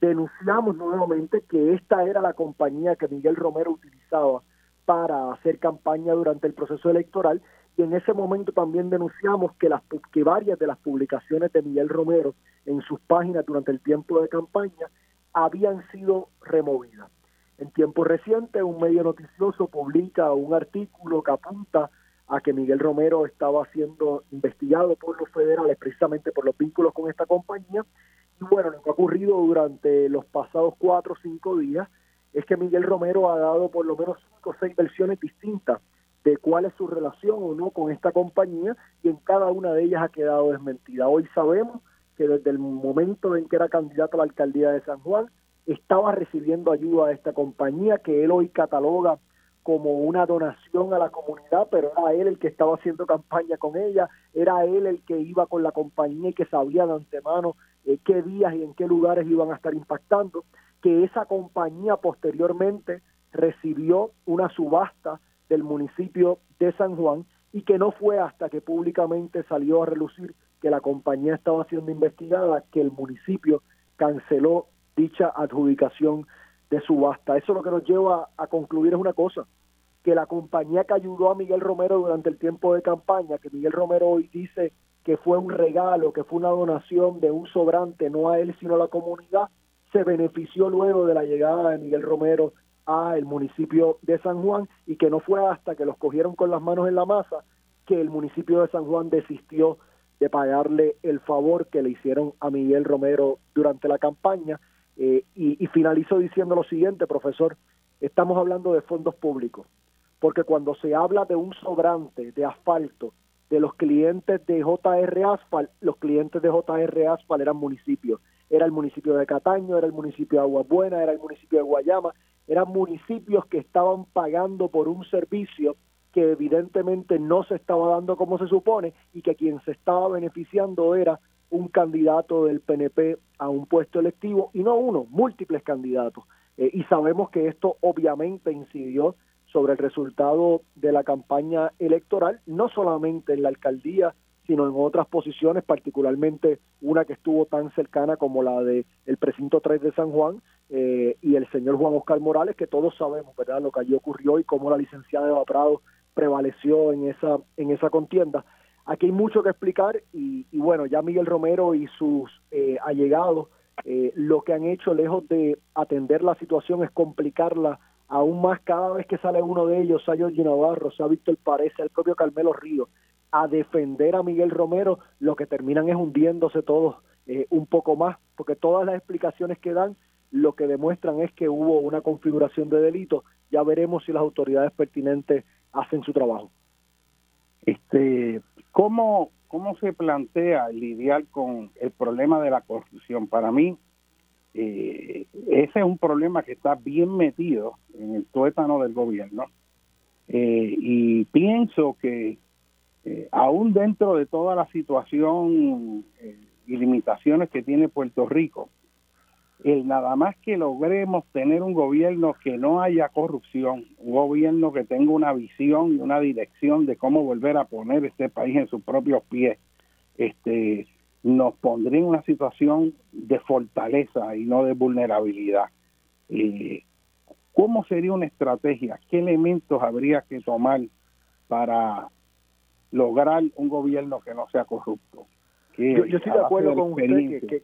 denunciamos nuevamente que esta era la compañía que Miguel Romero utilizaba para hacer campaña durante el proceso electoral y en ese momento también denunciamos que, las, que varias de las publicaciones de Miguel Romero en sus páginas durante el tiempo de campaña habían sido removidas. En tiempo reciente, un medio noticioso publica un artículo que apunta a que Miguel Romero estaba siendo investigado por los federales precisamente por los vínculos con esta compañía y bueno, lo que ha ocurrido durante los pasados cuatro o cinco días es que Miguel Romero ha dado por lo menos cinco o seis versiones distintas de cuál es su relación o no con esta compañía y en cada una de ellas ha quedado desmentida. Hoy sabemos que desde el momento en que era candidato a la alcaldía de San Juan estaba recibiendo ayuda de esta compañía que él hoy cataloga como una donación a la comunidad, pero era él el que estaba haciendo campaña con ella, era él el que iba con la compañía y que sabía de antemano eh, qué días y en qué lugares iban a estar impactando, que esa compañía posteriormente recibió una subasta del municipio de San Juan y que no fue hasta que públicamente salió a relucir que la compañía estaba siendo investigada que el municipio canceló dicha adjudicación de subasta. Eso lo que nos lleva a concluir es una cosa, que la compañía que ayudó a Miguel Romero durante el tiempo de campaña, que Miguel Romero hoy dice que fue un regalo, que fue una donación de un sobrante, no a él sino a la comunidad, se benefició luego de la llegada de Miguel Romero a el municipio de San Juan y que no fue hasta que los cogieron con las manos en la masa que el municipio de San Juan desistió de pagarle el favor que le hicieron a Miguel Romero durante la campaña. Eh, y, finalizo diciendo lo siguiente, profesor, estamos hablando de fondos públicos, porque cuando se habla de un sobrante de asfalto de los clientes de JR Asfalt, los clientes de JR Asfalt eran municipios, era el municipio de Cataño, era el municipio de Aguas Buenas, era el municipio de Guayama, eran municipios que estaban pagando por un servicio que evidentemente no se estaba dando como se supone y que quien se estaba beneficiando era un candidato del PNP a un puesto electivo y no uno, múltiples candidatos. Eh, y sabemos que esto obviamente incidió sobre el resultado de la campaña electoral, no solamente en la alcaldía, sino en otras posiciones, particularmente una que estuvo tan cercana como la de el precinto 3 de San Juan eh, y el señor Juan Oscar Morales, que todos sabemos, ¿verdad?, lo que allí ocurrió y cómo la licenciada Eva Prado prevaleció en esa, en esa contienda. Aquí hay mucho que explicar y, bueno, ya Miguel Romero y sus eh, allegados eh, lo que han hecho lejos de atender la situación es complicarla aún más cada vez que sale uno de ellos, a George Navarro, a Víctor Parece, el propio Carmelo Ríos, a defender a Miguel Romero, lo que terminan es hundiéndose todos eh, un poco más, porque todas las explicaciones que dan lo que demuestran es que hubo una configuración de delito. Ya veremos si las autoridades pertinentes hacen su trabajo. Este, ¿cómo, ¿Cómo se plantea lidiar con el problema de la corrupción? Para mí, eh, ese es un problema que está bien metido en el tuétano del gobierno. Eh, y pienso que eh, aún dentro de toda la situación y limitaciones que tiene Puerto Rico, el nada más que logremos tener un gobierno que no haya corrupción, un gobierno que tenga una visión y una dirección de cómo volver a poner este país en sus propios pies, este, nos pondría en una situación de fortaleza y no de vulnerabilidad. Eh, ¿Cómo sería una estrategia? ¿Qué elementos habría que tomar para lograr un gobierno que no sea corrupto? yo, estoy de acuerdo con usted que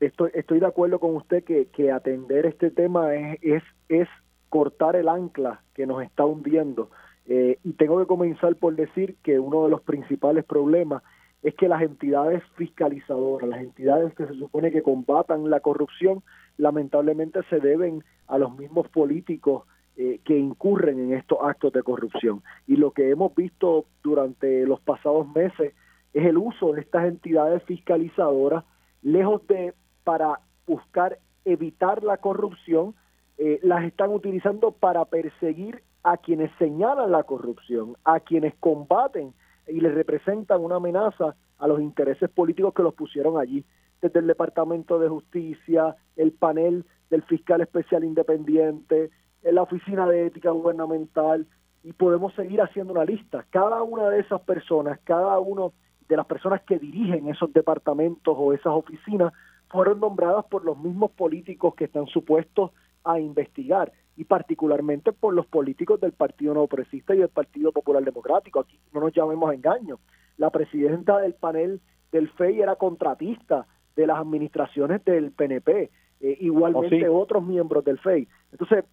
estoy, estoy de acuerdo con usted que, atender este tema es, es, es cortar el ancla que nos está hundiendo. Eh, y tengo que comenzar por decir que uno de los principales problemas es que las entidades fiscalizadoras, las entidades que se supone que combatan la corrupción, lamentablemente se deben a los mismos políticos eh, que incurren en estos actos de corrupción. Y lo que hemos visto durante los pasados meses es el uso de estas entidades fiscalizadoras, lejos de para buscar evitar la corrupción, eh, las están utilizando para perseguir a quienes señalan la corrupción, a quienes combaten y les representan una amenaza a los intereses políticos que los pusieron allí, desde el Departamento de Justicia, el panel del fiscal especial independiente, la Oficina de Ética Gubernamental, y podemos seguir haciendo una lista. Cada una de esas personas, cada uno de las personas que dirigen esos departamentos o esas oficinas, fueron nombradas por los mismos políticos que están supuestos a investigar y particularmente por los políticos del Partido No Progresista y del Partido Popular Democrático. Aquí no nos llamemos a engaño. La presidenta del panel del FEI era contratista de las administraciones del PNP, eh, igualmente oh, otros miembros del FEI. Entonces,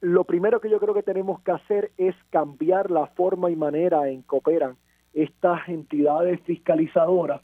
lo primero que yo creo que tenemos que hacer es cambiar la forma y manera en que operan estas entidades fiscalizadoras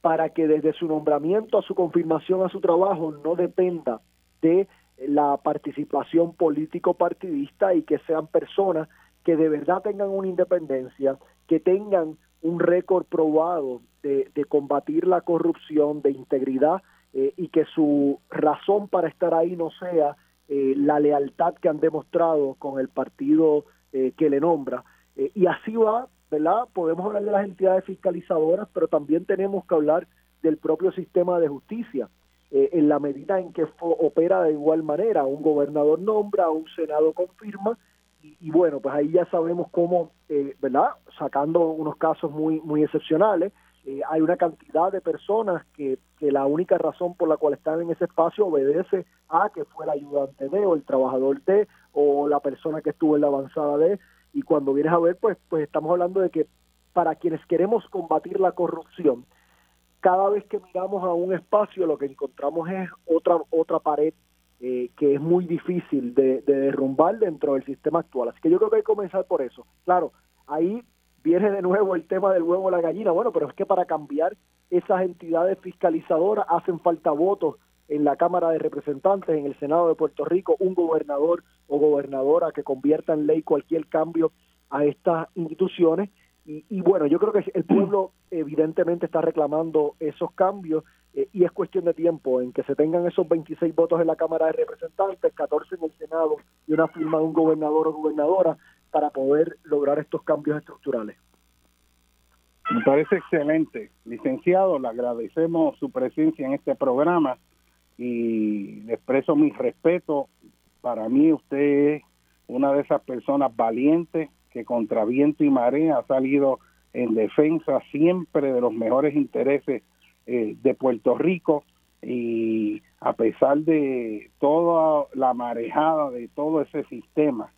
para que desde su nombramiento a su confirmación a su trabajo no dependa de la participación político partidista y que sean personas que de verdad tengan una independencia, que tengan un récord probado de, combatir la corrupción, de integridad, eh, y que su razón para estar ahí no sea eh, la lealtad que han demostrado con el partido eh, que le nombra. y así va, ¿verdad? Podemos hablar de las entidades fiscalizadoras, pero también tenemos que hablar del propio sistema de justicia. en la medida en que opera de igual manera, un gobernador nombra, un senado confirma, y, bueno, pues ahí ya sabemos cómo, eh, ¿verdad? Sacando unos casos muy, muy excepcionales, eh, hay una cantidad de personas que, que la única razón por la cual están en ese espacio obedece a que fue el ayudante de o el trabajador de o la persona que estuvo en la avanzada de y cuando vienes a ver pues pues estamos hablando de que para quienes queremos combatir la corrupción cada vez que miramos a un espacio lo que encontramos es otra otra pared eh, que es muy difícil de, derrumbar dentro del sistema actual. Así que yo creo que hay que comenzar por eso. Claro, ahí viene de nuevo el tema del huevo o la gallina. Bueno, pero es que para cambiar esas entidades fiscalizadoras hacen falta votos en la Cámara de Representantes, en el Senado de Puerto Rico, un gobernador o gobernadora que convierta en ley cualquier cambio a estas instituciones. Y, y bueno, yo creo que el pueblo evidentemente está reclamando esos cambios eh, y es cuestión de tiempo en que se tengan esos 26 votos en la Cámara de Representantes, 14 en el Senado y una firma de un gobernador o gobernadora para poder lograr estos cambios estructurales. Me parece excelente. Licenciado, le agradecemos su presencia en este programa y le expreso mi respeto. Para mí usted es una de esas personas valientes que contra viento y marea ha salido en defensa siempre de los mejores intereses eh, de Puerto Rico y a pesar de toda la marejada de todo ese sistema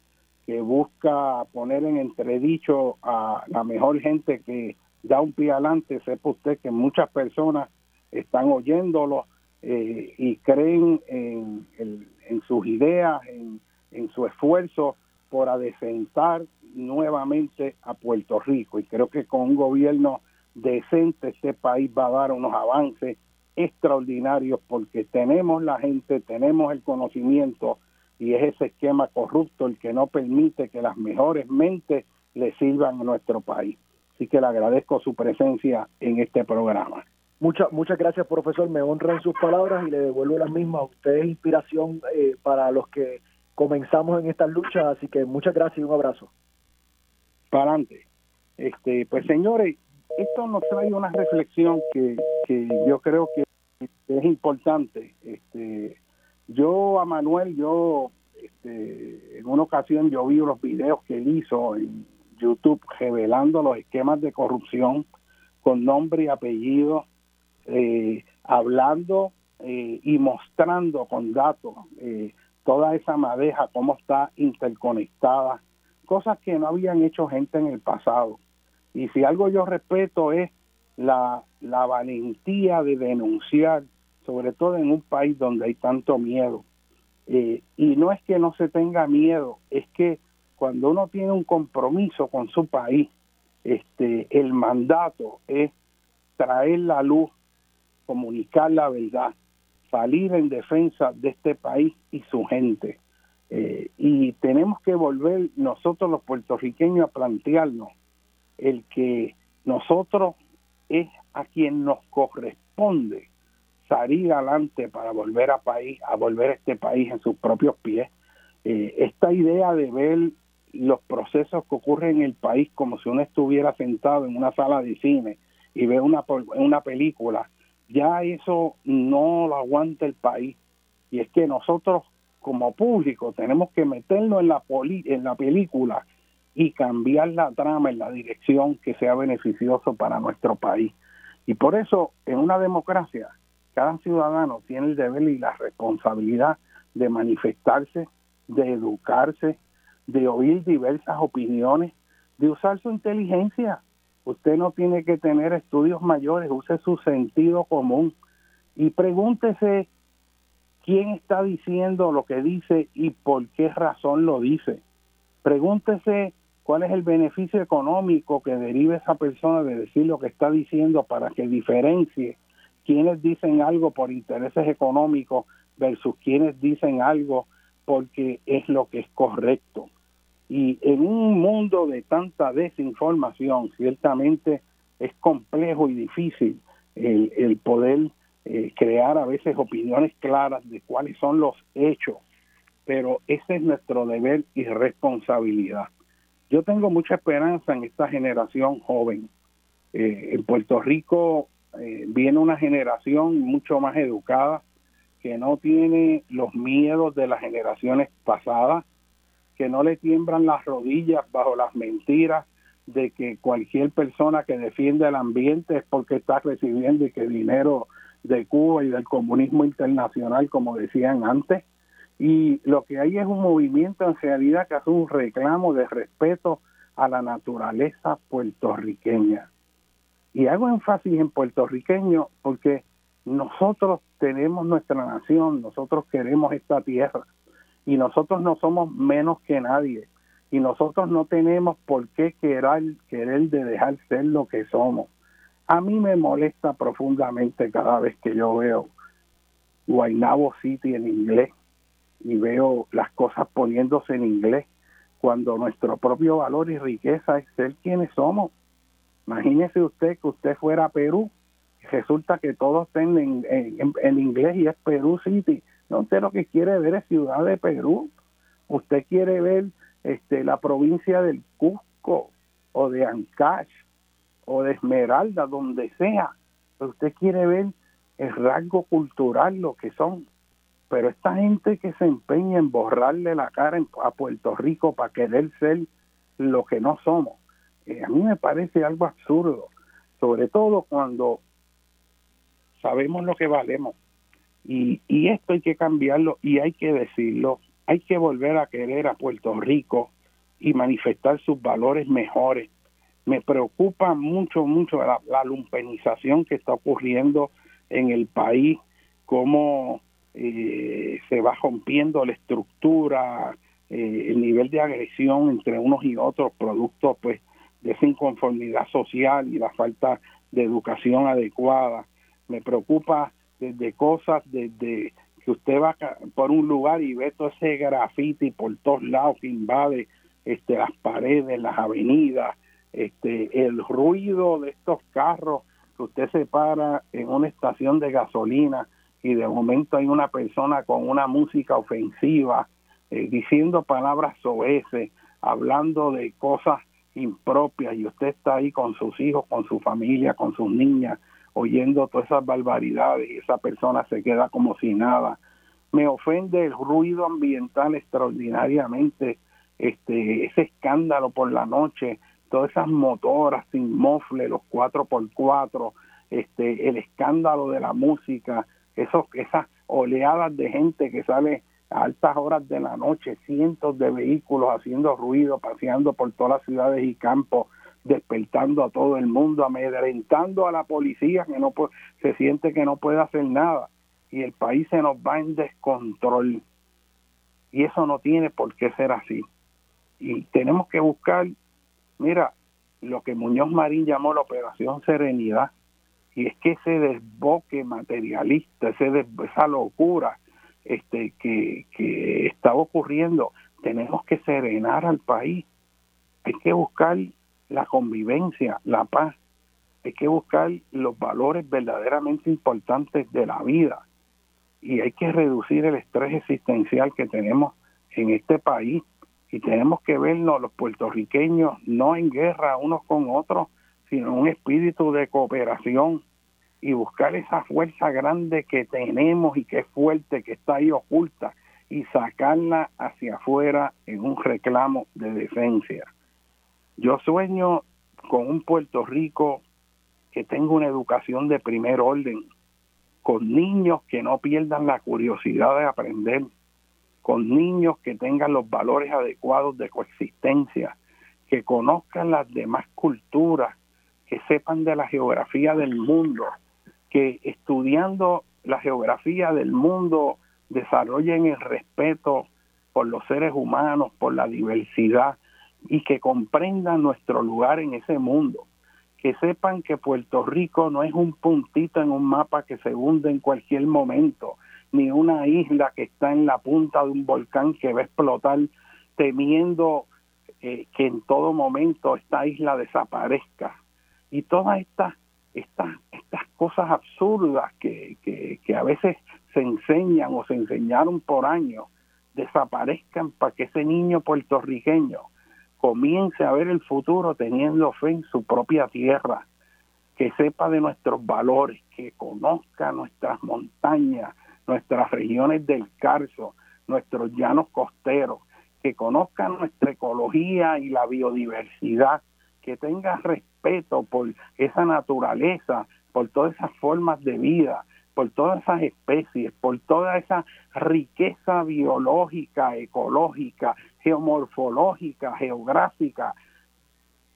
que busca poner en entredicho a la mejor gente que da un pie adelante, sepa usted que muchas personas están oyéndolo eh, y creen en, en, sus ideas, en, en, su esfuerzo por adecentar nuevamente a Puerto Rico. Y creo que con un gobierno decente este país va a dar unos avances extraordinarios porque tenemos la gente, tenemos el conocimiento y es ese esquema corrupto el que no permite que las mejores mentes le sirvan a nuestro país. Así que le agradezco su presencia en este programa. Muchas muchas gracias, profesor. Me honran sus palabras y le devuelvo las mismas. Usted es inspiración eh, para los que comenzamos en estas luchas, así que muchas gracias y un abrazo. Para adelante. Este, pues señores, esto nos trae una reflexión que, que yo creo que es importante. Este, yo a Manuel, yo este, en una ocasión yo vi los videos que él hizo en YouTube revelando los esquemas de corrupción con nombre y apellido, eh, hablando eh, y mostrando con datos eh, toda esa madeja, cómo está interconectada, cosas que no habían hecho gente en el pasado. Y si algo yo respeto es la, la valentía de denunciar, sobre todo en un país donde hay tanto miedo. Eh, y no es que no se tenga miedo, es que cuando uno tiene un compromiso con su país, este, el mandato es traer la luz, comunicar la verdad, salir en defensa de este país y su gente. Eh, y tenemos que volver nosotros los puertorriqueños a plantearnos el que nosotros es a quien nos corresponde salir adelante para volver a país, a volver a este país en sus propios pies. Eh, esta idea de ver los procesos que ocurren en el país como si uno estuviera sentado en una sala de cine y ve una, una película, ya eso no lo aguanta el país. Y es que nosotros como público tenemos que meternos en la, en la película y cambiar la trama en la dirección que sea beneficioso para nuestro país. Y por eso, en una democracia, cada ciudadano tiene el deber y la responsabilidad de manifestarse, de educarse, de oír diversas opiniones, de usar su inteligencia. Usted no tiene que tener estudios mayores, use su sentido común y pregúntese quién está diciendo lo que dice y por qué razón lo dice. Pregúntese cuál es el beneficio económico que deriva esa persona de decir lo que está diciendo para que diferencie quienes dicen algo por intereses económicos versus quienes dicen algo porque es lo que es correcto. Y en un mundo de tanta desinformación, ciertamente es complejo y difícil el, poder eh, crear a veces opiniones claras de cuáles son los hechos, pero ese es nuestro deber y responsabilidad. Yo tengo mucha esperanza en esta generación joven. Eh, en Puerto Rico eh, viene una generación mucho más educada, que no tiene los miedos de las generaciones pasadas, que no le tiemblan las rodillas bajo las mentiras de que cualquier persona que defiende el ambiente es porque está recibiendo y que dinero de Cuba y del comunismo internacional, como decían antes. Y lo que hay es un movimiento en realidad que hace un reclamo de respeto a la naturaleza puertorriqueña. Y hago énfasis en puertorriqueño porque nosotros tenemos nuestra nación, nosotros queremos esta tierra y nosotros no somos menos que nadie y nosotros no tenemos por qué querer, querer de dejar ser lo que somos. A mí me molesta profundamente cada vez que yo veo Guaynabo City en inglés y veo las cosas poniéndose en inglés cuando nuestro propio valor y riqueza es ser quienes somos. Imagínese usted que usted fuera a Perú y resulta que todos estén en, en, inglés y es Perú City. No, usted lo que quiere ver es Ciudad de Perú. Usted quiere ver este, la provincia del Cusco o de Ancash o de Esmeralda, donde sea. usted quiere ver el rasgo cultural, lo que son. Pero esta gente que se empeña en borrarle la cara a Puerto Rico para querer ser lo que no somos, eh, a mí me parece algo absurdo, sobre todo cuando sabemos lo que valemos. Y, y esto hay que cambiarlo y hay que decirlo hay que volver a querer a Puerto Rico y manifestar sus valores mejores. Me preocupa mucho, mucho la, lumpenización que está ocurriendo en el país, cómo eh, se va rompiendo la estructura, eh, el nivel de agresión entre unos y otros, producto pues de esa inconformidad social y la falta de educación adecuada. Me preocupa desde cosas desde que usted va por un lugar y ve todo ese grafiti por todos lados que invade este las paredes, las avenidas, este el ruido de estos carros que usted se para en una estación de gasolina y de momento hay una persona con una música ofensiva eh, diciendo palabras soeces, hablando de cosas impropias y usted está ahí con sus hijos, con su familia, con sus niñas oyendo todas esas barbaridades y esa persona se queda como si nada. Me ofende el ruido ambiental extraordinariamente, este, ese escándalo por la noche, todas esas motoras sin mofle, los 4x4, este, el escándalo de la música, esos, esas oleadas de gente que sale a altas horas de la noche, cientos de vehículos haciendo ruido, paseando por todas las ciudades y campos, despertando a todo el mundo, amedrentando a la policía que no se siente que no puede hacer nada y el país se nos va en descontrol. Y eso no tiene por qué ser así. Y tenemos que buscar, mira, lo que Muñoz Marín llamó la operación Serenidad, y es que ese desboque materialista, ese esa locura este, que, que está ocurriendo, tenemos que serenar al país. Hay que buscar la convivencia, la paz. Hay que buscar los valores verdaderamente importantes de la vida y hay que reducir el estrés existencial que tenemos en este país y tenemos que vernos los puertorriqueños no en guerra unos con otros, sino en un espíritu de cooperación y buscar esa fuerza grande que tenemos y que es fuerte, que está ahí oculta, y sacarla hacia afuera en un reclamo de defensa. Yo sueño con un Puerto Rico que tenga una educación de primer orden, con niños que no pierdan la curiosidad de aprender, con niños que tengan los valores adecuados de coexistencia, que conozcan las demás culturas, que sepan de la geografía del mundo, que estudiando la geografía del mundo desarrollen el respeto por los seres humanos, por la diversidad, y que comprendan nuestro lugar en ese mundo. Que sepan que Puerto Rico no es un puntito en un mapa que se hunde en cualquier momento, ni una isla que está en la punta de un volcán que va a explotar temiendo eh, que en todo momento esta isla desaparezca. y todas estas estas estas cosas absurdas que, que, que a veces se enseñan o se enseñaron por años desaparezcan para que ese niño puertorriqueño comience a ver el futuro teniendo fe en su propia tierra, que sepa de nuestros valores, que conozca nuestras montañas, nuestras regiones del Carso, nuestros llanos costeros, que conozca nuestra ecología y la biodiversidad, que tenga respeto por esa naturaleza, por todas esas formas de vida, por todas esas especies, por toda esa riqueza biológica, ecológica, geomorfológica, geográfica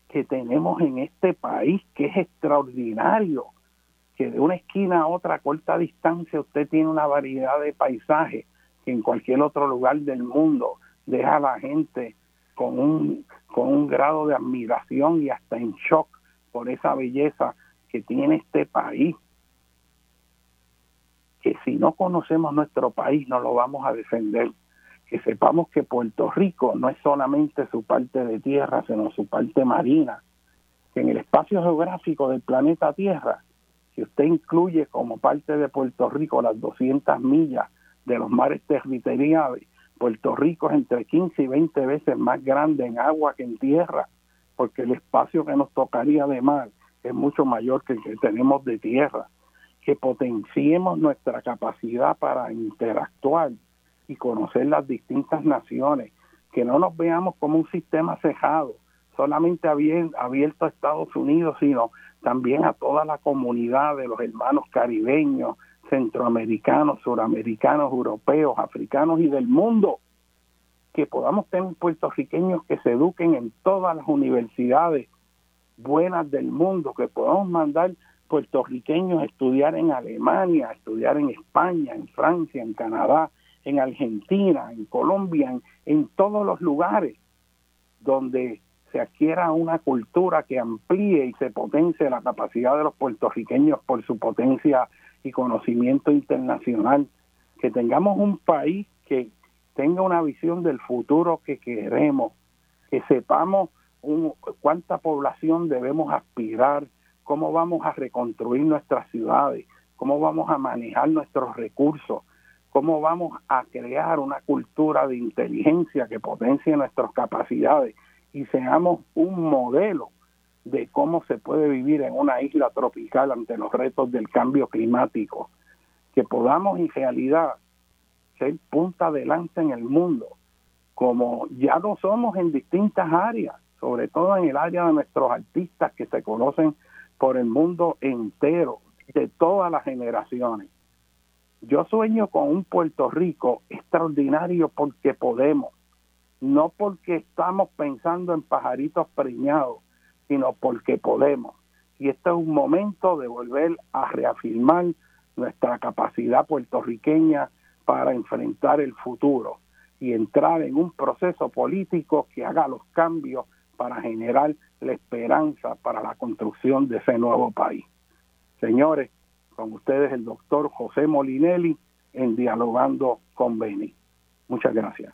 que tenemos en este país, que es extraordinario, que de una esquina a otra a corta distancia usted tiene una variedad de paisajes que en cualquier otro lugar del mundo deja a la gente con un, con un grado de admiración y hasta en shock por esa belleza que tiene este país que si no conocemos nuestro país no lo vamos a defender, que sepamos que Puerto Rico no es solamente su parte de tierra, sino su parte marina, que en el espacio geográfico del planeta Tierra, si usted incluye como parte de Puerto Rico las 200 millas de los mares territoriales, Puerto Rico es entre 15 y 20 veces más grande en agua que en tierra, porque el espacio que nos tocaría de mar es mucho mayor que el que tenemos de tierra. Que potenciemos nuestra capacidad para interactuar y conocer las distintas naciones, que no nos veamos como un sistema cejado, solamente abierto a Estados Unidos, sino también a toda la comunidad de los hermanos caribeños, centroamericanos, suramericanos, europeos, africanos y del mundo, que podamos tener puertorriqueños que se eduquen en todas las universidades buenas del mundo, que podamos mandar puertorriqueños estudiar en Alemania, estudiar en España, en Francia, en Canadá, en Argentina, en Colombia, en, todos los lugares donde se adquiera una cultura que amplíe y se potencie la capacidad de los puertorriqueños por su potencia y conocimiento internacional, que tengamos un país que tenga una visión del futuro que queremos, que sepamos cuánta población debemos aspirar, cómo vamos a reconstruir nuestras ciudades, cómo vamos a manejar nuestros recursos, cómo vamos a crear una cultura de inteligencia que potencie nuestras capacidades y seamos un modelo de cómo se puede vivir en una isla tropical ante los retos del cambio climático, que podamos en realidad ser punta de lanza en el mundo, como ya lo somos en distintas áreas, sobre todo en el área de nuestros artistas que se conocen por el mundo entero, de todas las generaciones. Yo sueño con un Puerto Rico extraordinario porque podemos, no porque estamos pensando en pajaritos preñados, sino porque podemos. Y este es un momento de volver a reafirmar nuestra capacidad puertorriqueña para enfrentar el futuro y entrar en un proceso político que haga los cambios para generar la esperanza para la construcción de ese nuevo país. Señores, con ustedes el doctor José Molinelli en Dialogando con Beni. Muchas gracias.